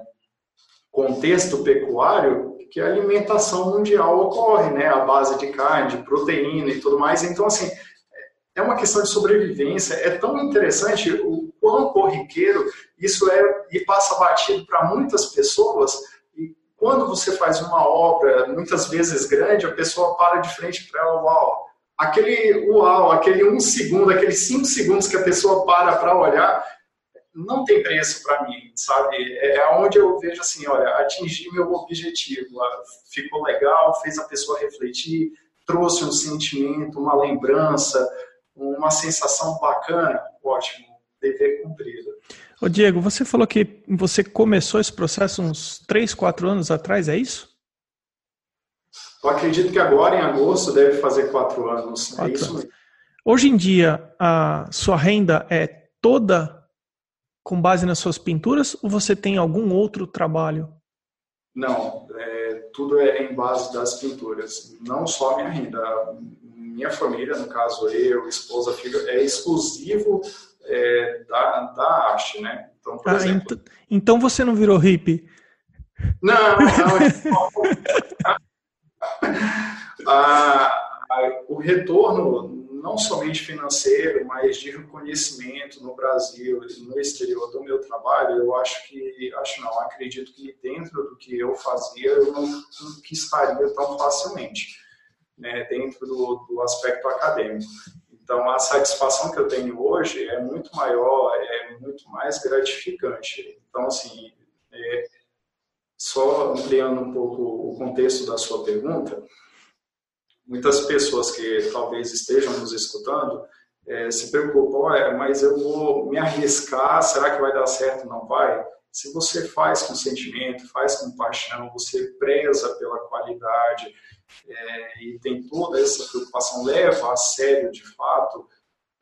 contexto pecuário, que a alimentação mundial ocorre, né, a base de carne, de proteína e tudo mais. Então, assim, é uma questão de sobrevivência. É tão interessante o quão corriqueiro isso é e passa batido para muitas pessoas. E quando você faz uma obra, muitas vezes grande, a pessoa para de frente para ela, uau, aquele uau, aquele um segundo, aqueles cinco segundos que a pessoa para para olhar, não tem preço para mim, sabe? É onde eu vejo assim, olha, atingi meu objetivo, ficou legal, fez a pessoa refletir, trouxe um sentimento, uma lembrança, uma sensação bacana, ótimo, dever cumprido. Ô Diego, você falou que você começou esse processo uns 3, 4 anos atrás, é isso? Eu acredito que agora, em agosto, deve fazer 4 anos. É quatro é isso anos. mesmo. Hoje em dia, a sua renda é toda com base nas suas pinturas ou você tem algum outro trabalho? Não, é, tudo é em base das pinturas. Não só minha renda, minha família, no caso eu, esposa, filho, é exclusivo é, da, da arte, né? Então, por ah, exemplo... Ent então você não virou hippie? Não, não. ah, o retorno não somente financeiro, mas de reconhecimento no Brasil e no exterior do meu trabalho, eu acho que, acho não, acredito que dentro do que eu fazia, eu não conquistaria tão facilmente, né, dentro do, do aspecto acadêmico. Então, a satisfação que eu tenho hoje é muito maior, é muito mais gratificante. Então, assim, é, só ampliando um pouco o contexto da sua pergunta, muitas pessoas que talvez estejam nos escutando é, se preocupam, é, mas eu vou me arriscar, será que vai dar certo? Não vai? Se você faz com sentimento, faz com paixão, você preza pela qualidade é, e tem toda essa preocupação, leva a sério de fato,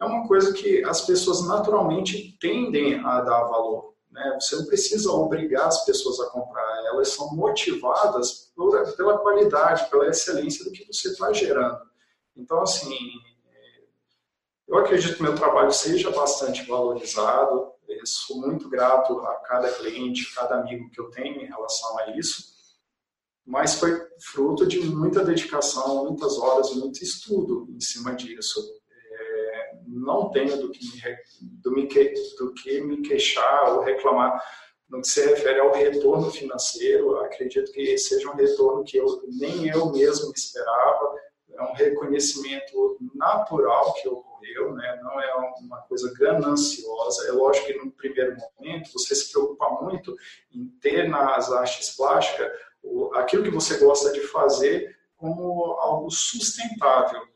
é uma coisa que as pessoas naturalmente tendem a dar valor. Né? Você não precisa obrigar as pessoas a comprar, elas são motivadas por, pela qualidade, pela excelência do que você está gerando. Então, assim, eu acredito que meu trabalho seja bastante valorizado, eu sou muito grato a cada cliente, cada amigo que eu tenho em relação a isso, mas foi fruto de muita dedicação, muitas horas, muito estudo em cima disso não tenho do que, me, do, me, do que me queixar ou reclamar no que se refere ao retorno financeiro. Acredito que seja um retorno que eu, nem eu mesmo esperava. É um reconhecimento natural que ocorreu, né? não é uma coisa gananciosa. É lógico que no primeiro momento você se preocupa muito em ter nas artes plásticas aquilo que você gosta de fazer como algo sustentável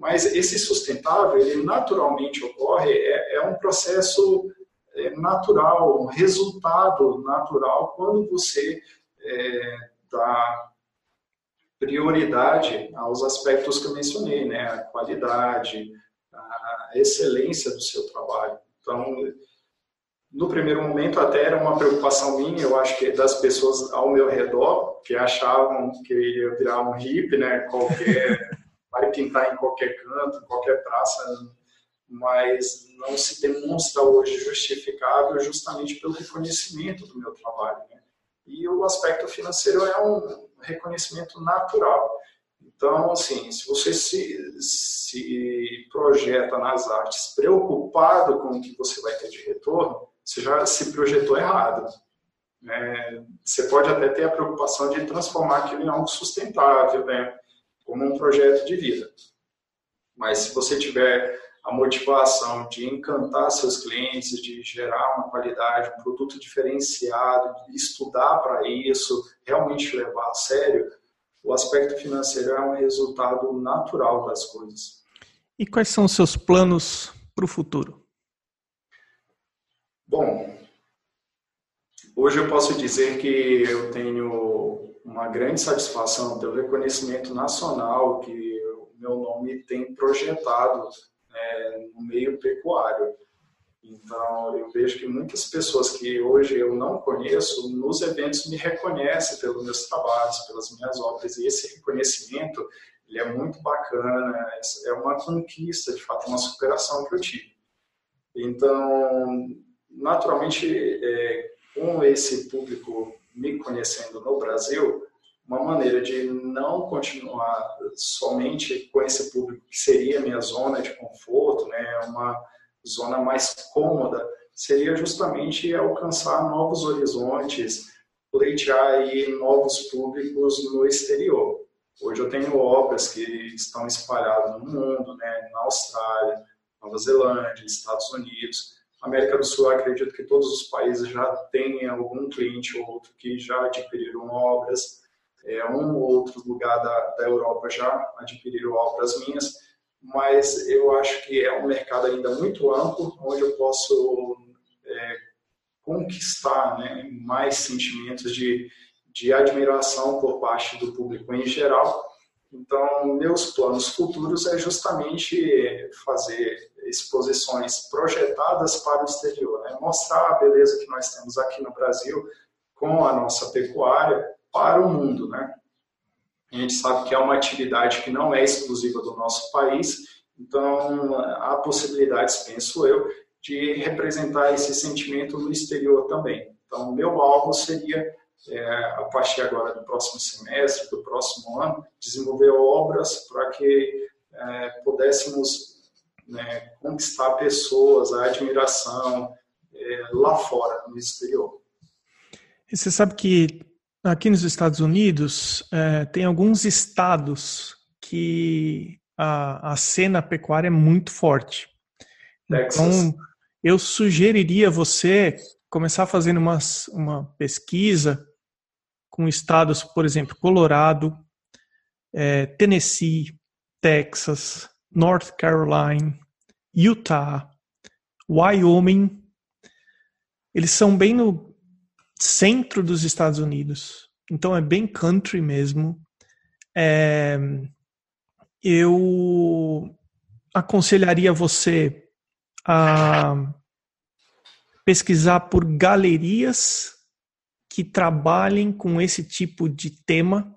mas esse sustentável, ele naturalmente ocorre, é, é um processo é, natural, um resultado natural quando você é, dá prioridade aos aspectos que eu mencionei, né? A qualidade, a excelência do seu trabalho. Então, no primeiro momento até era uma preocupação minha, eu acho que das pessoas ao meu redor, que achavam que eu ia virar um hippie, né? Qualquer vai pintar em qualquer canto, em qualquer praça, mas não se demonstra hoje justificável justamente pelo reconhecimento do meu trabalho. Né? E o aspecto financeiro é um reconhecimento natural. Então, assim, se você se, se projeta nas artes preocupado com o que você vai ter de retorno, você já se projetou errado. É, você pode até ter a preocupação de transformar aquilo em algo sustentável, né? Como um projeto de vida. Mas se você tiver a motivação de encantar seus clientes, de gerar uma qualidade, um produto diferenciado, de estudar para isso, realmente levar a sério, o aspecto financeiro é um resultado natural das coisas. E quais são os seus planos para o futuro? Bom, hoje eu posso dizer que eu tenho uma grande satisfação pelo reconhecimento nacional que o meu nome tem projetado né, no meio pecuário. Então, eu vejo que muitas pessoas que hoje eu não conheço, nos eventos me reconhecem pelos meus trabalhos, pelas minhas obras, e esse reconhecimento ele é muito bacana, é uma conquista, de fato, uma superação que eu tive. Então, naturalmente, é, com esse público me conhecendo no Brasil, uma maneira de não continuar somente com esse público que seria minha zona de conforto, né, uma zona mais cômoda, seria justamente alcançar novos horizontes, pleitear aí novos públicos no exterior. Hoje eu tenho obras que estão espalhadas no mundo, né, na Austrália, Nova Zelândia, Estados Unidos, América do Sul, acredito que todos os países já têm algum cliente ou outro que já adquiriram obras. É, um ou outro lugar da, da Europa já adquiriram obras minhas, mas eu acho que é um mercado ainda muito amplo, onde eu posso é, conquistar né, mais sentimentos de, de admiração por parte do público em geral. Então, meus planos futuros é justamente fazer exposições projetadas para o exterior, né? mostrar a beleza que nós temos aqui no Brasil com a nossa pecuária para o mundo. Né? A gente sabe que é uma atividade que não é exclusiva do nosso país, então há possibilidades, penso eu, de representar esse sentimento no exterior também. Então, meu alvo seria, é, a partir agora do próximo semestre, do próximo ano, desenvolver obras para que é, pudéssemos né, conquistar pessoas, a admiração é, lá fora, no exterior. E você sabe que aqui nos Estados Unidos é, tem alguns estados que a, a cena pecuária é muito forte. Texas. Então, eu sugeriria você começar fazendo uma, uma pesquisa com estados, por exemplo, Colorado, é, Tennessee, Texas, North Carolina, Utah, Wyoming. Eles são bem no centro dos Estados Unidos. Então é bem country mesmo. É, eu aconselharia você a pesquisar por galerias que trabalhem com esse tipo de tema,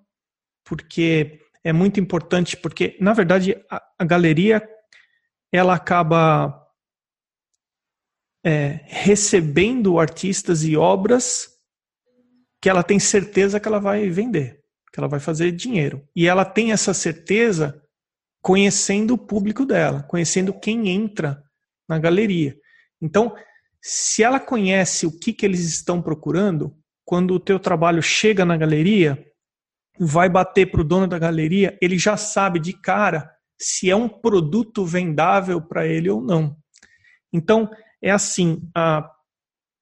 porque é muito importante, porque, na verdade, a, galeria ela acaba é, recebendo artistas e obras que ela tem certeza que ela vai vender, que ela vai fazer dinheiro. E ela tem essa certeza conhecendo o público dela, conhecendo quem entra na galeria. Então, se ela conhece o que, que eles estão procurando, quando o teu trabalho chega na galeria, vai bater para o dono da galeria, ele já sabe de cara se é um produto vendável para ele ou não. Então, é assim: a,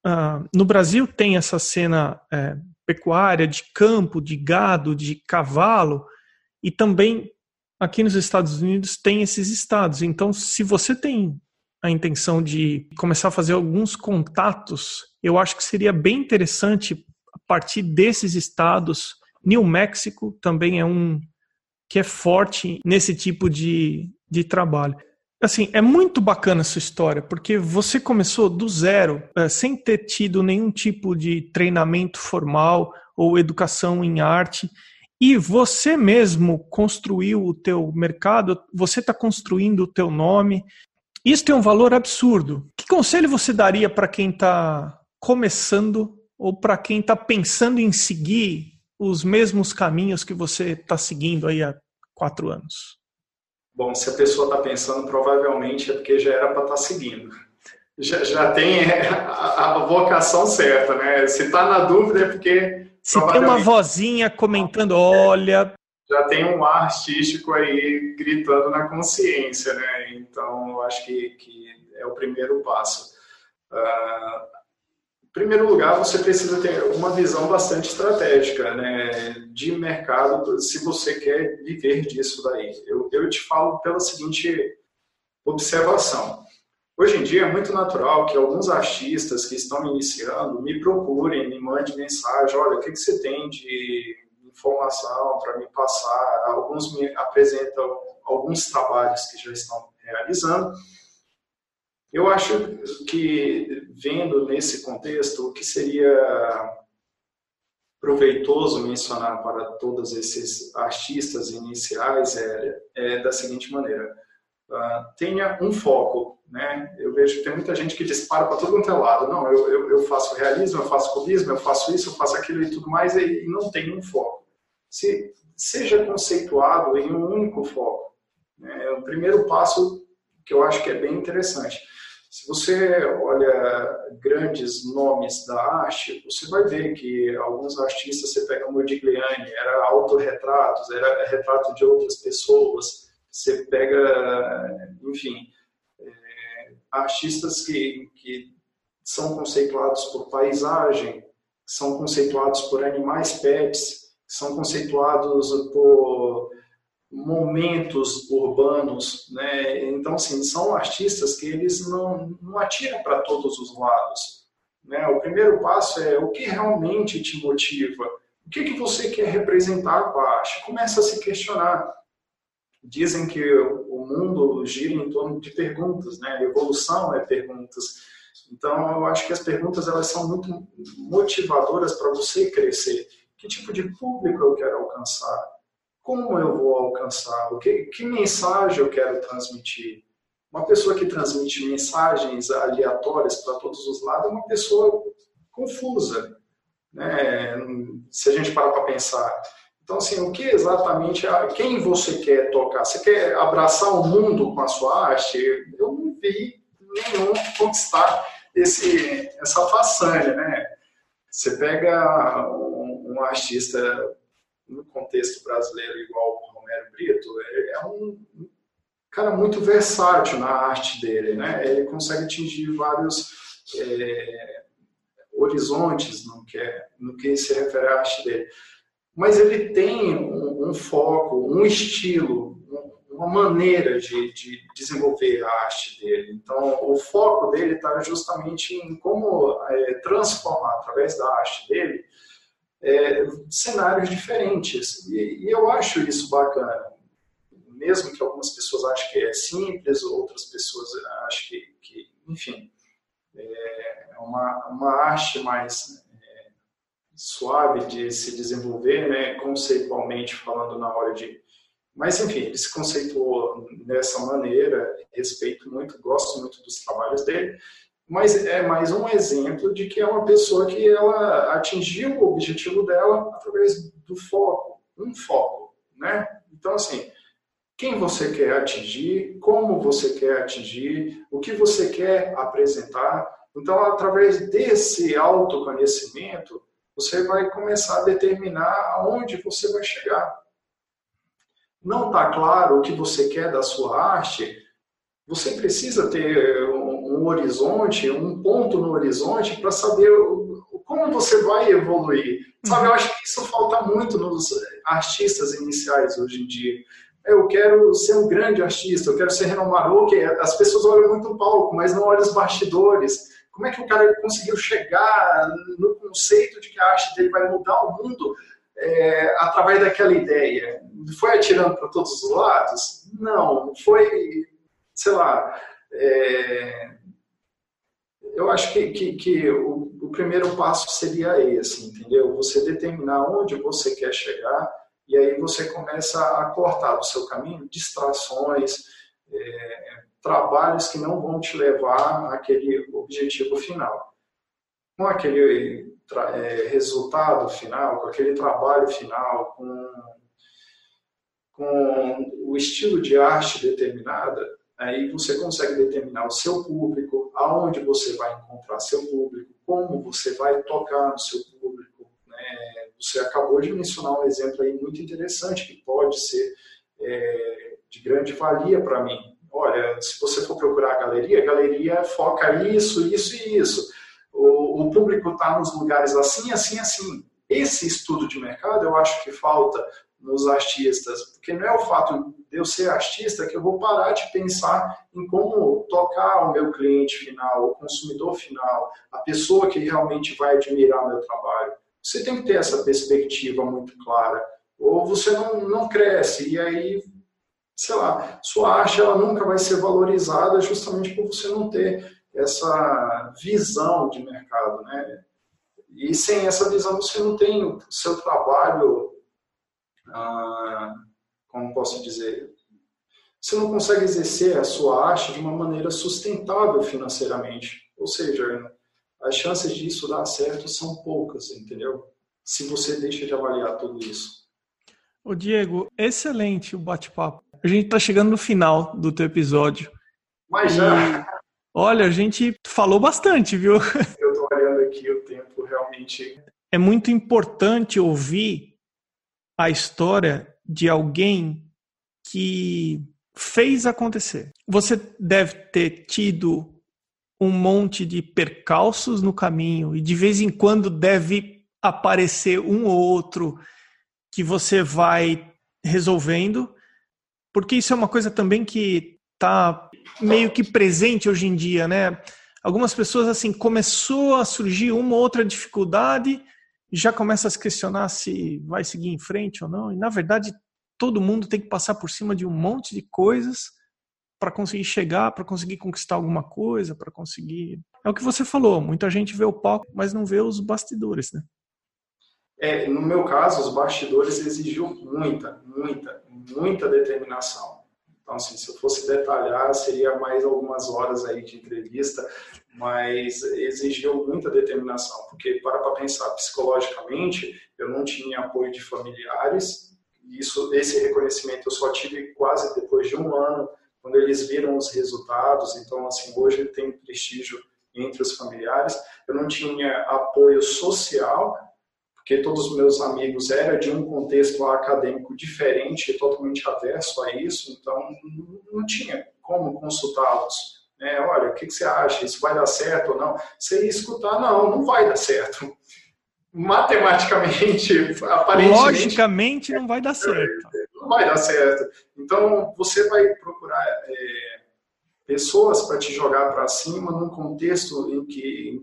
a, no Brasil tem essa cena é, pecuária de campo, de gado, de cavalo, e também aqui nos Estados Unidos tem esses estados. Então, se você tem a intenção de começar a fazer alguns contatos, eu acho que seria bem interessante a partir desses estados New Mexico também é um que é forte nesse tipo de, de trabalho. Assim, é muito bacana essa história, porque você começou do zero, é, sem ter tido nenhum tipo de treinamento formal ou educação em arte, e você mesmo construiu o teu mercado, você está construindo o teu nome. Isso tem um valor absurdo. Que conselho você daria para quem está começando ou para quem está pensando em seguir os mesmos caminhos que você está seguindo aí há quatro anos? Bom, se a pessoa está pensando, provavelmente é porque já era para estar tá seguindo. Já, já tem a, a, vocação certa, né? Se está na dúvida é porque. Se tem uma vozinha comentando, olha. Já tem um ar artístico aí gritando na consciência, né? Então, eu acho que, que é o primeiro passo. Uh, primeiro lugar, você precisa ter uma visão bastante estratégica né, de mercado, se você quer viver disso daí. Eu, eu te falo pela seguinte observação. Hoje em dia é muito natural que alguns artistas que estão iniciando me procurem, me mandem mensagem, olha, o que, que você tem de informação para me passar? Alguns me apresentam alguns trabalhos que já estão realizando, eu acho que, vendo nesse contexto, o que seria proveitoso mencionar para todos esses artistas iniciais é, é da seguinte maneira: uh, tenha um foco. Né? Eu vejo que tem muita gente que dispara para todo quanto é lado. Não, eu, eu, eu, faço realismo, eu faço cubismo, eu faço isso, eu faço aquilo e tudo mais, e, e não tem um foco. Se, seja conceituado em um único foco. Né? É o primeiro passo que eu acho que é bem interessante. Se você olha grandes nomes da arte, você vai ver que alguns artistas, você pega o Modigliani, era autorretratos, era retrato de outras pessoas, você pega, enfim, é, artistas que, que são conceituados por paisagem, são conceituados por animais pets, são conceituados por momentos urbanos, né? Então, assim, são artistas que eles não, não atiram para todos os lados. Né? O primeiro passo é o que realmente te motiva, o que, que você quer representar com a arte. Começa a se questionar. Dizem que o mundo gira em torno de perguntas, né? A evolução é perguntas. Então, eu acho que as perguntas elas são muito motivadoras para você crescer. Que tipo de público eu quero alcançar? Como eu vou alcançar, o que, que mensagem eu quero transmitir. Uma pessoa que transmite mensagens aleatórias para todos os lados é uma pessoa confusa, né? se a gente parar para pensar. Então, assim, o que exatamente, quem você quer tocar? Você quer abraçar o mundo com a sua arte? Eu não vi nenhum conquistar esse, essa façanha, né? Você pega um, um artista no contexto brasileiro igual o Romero Brito, é, é um cara muito versátil na arte dele, né? Ele consegue atingir vários é, horizontes no que, é, no que se refere à arte dele. Mas ele tem um, um foco, um estilo, uma maneira de, de, desenvolver a arte dele. Então, o foco dele está justamente em como é, transformar, através da arte dele, é, cenários diferentes. E, e, eu acho isso bacana. Mesmo que algumas pessoas achem que é simples, outras pessoas acham que, que enfim, é uma, uma arte mais é, suave de se desenvolver, né, conceitualmente falando na hora de... Mas, enfim, ele se conceituou dessa maneira, respeito muito, gosto muito dos trabalhos dele, mas é mais um exemplo de que é uma pessoa que ela atingiu o objetivo dela através do foco, um foco, né? Então, assim, quem você quer atingir, como você quer atingir, o que você quer apresentar. Então, através desse autoconhecimento, você vai começar a determinar aonde você vai chegar. Não está claro o que você quer da sua arte, você precisa ter um horizonte, um ponto no horizonte para saber como você vai evoluir. Sabe, eu acho que isso falta muito nos artistas iniciais hoje em dia. Eu quero ser um grande artista, eu quero ser renomado. Ok, as pessoas olham muito o palco, mas não olham os bastidores. Como é que o cara conseguiu chegar no conceito de que a arte dele vai mudar o mundo é, através daquela ideia? Foi atirando para todos os lados? Não, foi, sei lá, é, eu acho que, que, que o, o, primeiro passo seria esse, entendeu? Você determinar onde você quer chegar e aí você começa a cortar do seu caminho distrações, é, trabalhos que não vão te levar àquele objetivo final. Com aquele é, resultado final, com aquele trabalho final, com, com o estilo de arte determinada, Aí você consegue determinar o seu público, aonde você vai encontrar seu público, como você vai tocar no seu público. Né? Você acabou de mencionar um exemplo aí muito interessante que pode ser é, de grande valia para mim. Olha, se você for procurar a galeria, a galeria foca isso, isso e isso. O, o público está nos lugares assim, assim, assim. Esse estudo de mercado eu acho que falta nos artistas, porque não é o fato de eu ser artista que eu vou parar de pensar em como tocar o meu cliente final, o consumidor final, a pessoa que realmente vai admirar meu trabalho. Você tem que ter essa perspectiva muito clara, ou você não, não cresce, e aí, sei lá, sua arte ela nunca vai ser valorizada justamente por você não ter essa visão de mercado, né? E sem essa visão você não tem o seu trabalho ah, como posso dizer, você não consegue exercer a sua arte de uma maneira sustentável financeiramente. Ou seja, as chances disso dar certo são poucas, entendeu? Se você deixa de avaliar tudo isso. O Diego, excelente o bate-papo. A gente está chegando no final do teu episódio. Mas já. Olha, a gente falou bastante, viu? Eu estou olhando aqui o tempo realmente. É muito importante ouvir a história de alguém que fez acontecer. Você deve ter tido um monte de percalços no caminho e de vez em quando deve aparecer um ou outro que você vai resolvendo, porque isso é uma coisa também que está meio que presente hoje em dia, né? Algumas pessoas assim começou a surgir uma ou outra dificuldade, já começa a se questionar se vai seguir em frente ou não. E na verdade todo mundo tem que passar por cima de um monte de coisas para conseguir chegar, para conseguir conquistar alguma coisa, para conseguir. É o que você falou, muita gente vê o palco, mas não vê os bastidores, né? É, no meu caso, os bastidores exigiu muita, muita, muita determinação. Então, assim, se eu fosse detalhar, seria mais algumas horas aí de entrevista, mas exigiu muita determinação, porque para para pensar psicologicamente, eu não tinha apoio de familiares, isso, esse reconhecimento eu só tive quase depois de um ano, quando eles viram os resultados. Então, assim, hoje tem prestígio entre os familiares. Eu não tinha apoio social, porque todos os meus amigos eram de um contexto acadêmico diferente, totalmente averso a isso, então não tinha como consultá-los. É, olha, o que, que, você acha? Isso vai dar certo ou não? Você ia escutar, não, não vai dar certo matematicamente, aparentemente. Logicamente não vai dar certo. Não vai dar certo. Então, você vai procurar é, pessoas para te jogar para cima num contexto em que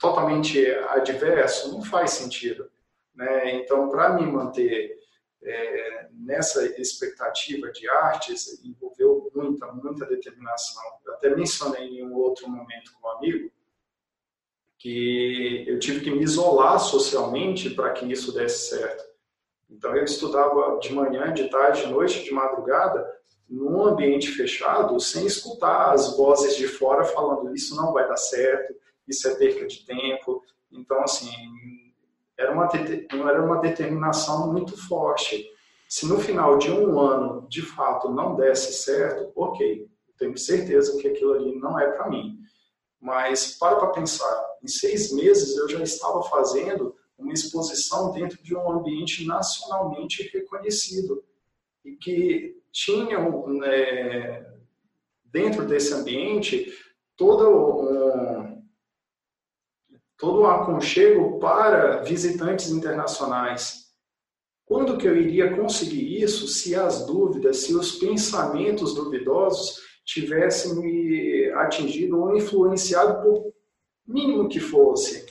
totalmente adverso não faz sentido. Né? Então, para me manter é, nessa expectativa de artes, envolveu muita, muita determinação. Eu até mencionei em um outro momento com um amigo que eu tive que me isolar socialmente para que isso desse certo. Então eu estudava de manhã, de tarde, de noite, de madrugada, num ambiente fechado, sem escutar as vozes de fora falando isso não vai dar certo, isso é perca de tempo. Então assim, era uma era uma determinação muito forte. Se no final de um ano, de fato, não desse certo, ok, tenho certeza que aquilo ali não é para mim. Mas para para pensar, em seis meses eu já estava fazendo uma exposição dentro de um ambiente nacionalmente reconhecido e que tinha é, dentro desse ambiente todo um, todo um aconchego para visitantes internacionais. Quando que eu iria conseguir isso se as dúvidas, se os pensamentos duvidosos tivessem me atingido ou influenciado por mínimo que fosse.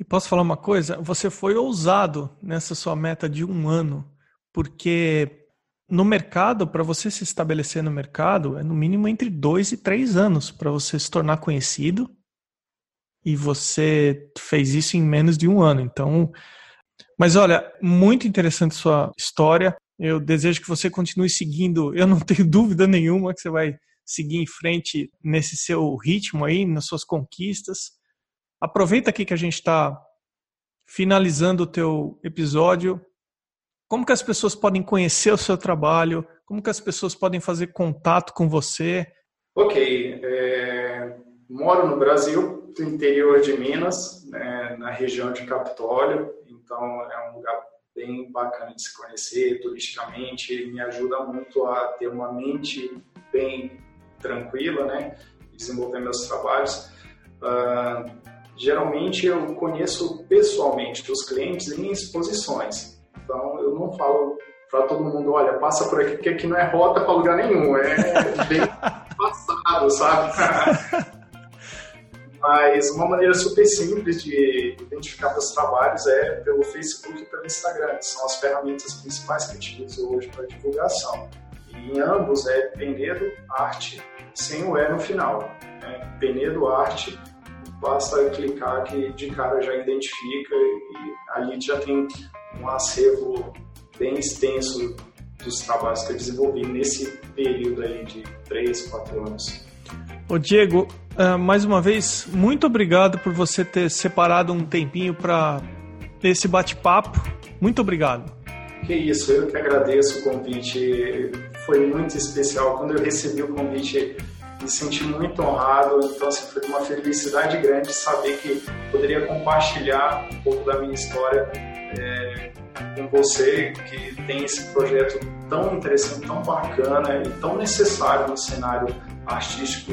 E posso falar uma coisa? Você foi ousado nessa sua meta de um ano, porque no mercado, para você se estabelecer no mercado, é no mínimo entre dois e três anos para você se tornar conhecido. E você fez isso em menos de um ano. Então, mas olha, muito interessante sua história. Eu desejo que você continue seguindo. Eu não tenho dúvida nenhuma que você vai seguir em frente nesse seu ritmo aí, nas suas conquistas. Aproveita aqui que a gente está finalizando o teu episódio. Como que as pessoas podem conhecer o seu trabalho? Como que as pessoas podem fazer contato com você? Ok, é, moro no Brasil, no interior de Minas, né, na região de Capitólio, então é um lugar bem bacana de se conhecer turisticamente, me ajuda muito a ter uma mente bem tranquila, né? Desenvolver meus trabalhos. Uh, geralmente eu conheço pessoalmente os clientes em exposições. Então eu não falo para todo mundo, olha, passa por aqui, porque aqui não é rota para lugar nenhum, é bem passado, sabe? Mas uma maneira super simples de identificar meus trabalhos é pelo Facebook e pelo Instagram, que são as ferramentas principais que eu utilizo hoje para divulgação. E em ambos é Penedo Arte sem o E no final. Né? Penedo Arte, basta clicar que de cara já identifica e ali já tem um acervo bem extenso dos trabalhos que eu desenvolvi nesse período aí de 3, 4 anos. Ô Diego, uh, mais uma vez, muito obrigado por você ter separado um tempinho para esse bate-papo. Muito obrigado. Que isso, eu que agradeço o convite. Foi muito especial. Quando eu recebi o convite, me senti muito honrado. Então, assim, foi uma felicidade grande saber que poderia compartilhar um pouco da minha história é, com você, que tem esse projeto tão interessante, tão bacana e tão necessário no cenário artístico,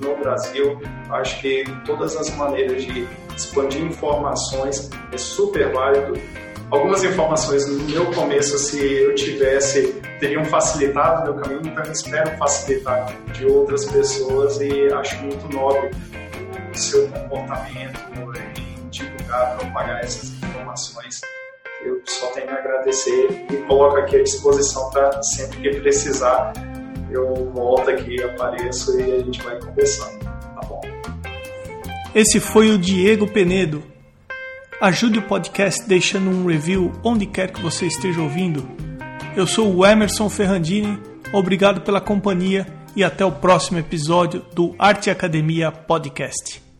no Brasil. Acho que todas as maneiras de expandir informações é super válido algumas informações no meu começo, se eu tivesse, teriam facilitado meu caminho, então eu espero facilitar de outras pessoas e acho muito nobre o seu comportamento em divulgar, propagar essas informações. Eu só tenho a agradecer e coloco aqui à disposição para sempre que precisar, eu volto aqui, apareço e a gente vai conversando, tá bom? Esse foi o Diego Penedo Ajude o podcast deixando um review onde quer que você esteja ouvindo. Eu sou o Emerson Ferrandini, obrigado pela companhia e até o próximo episódio do Arte Academia Podcast.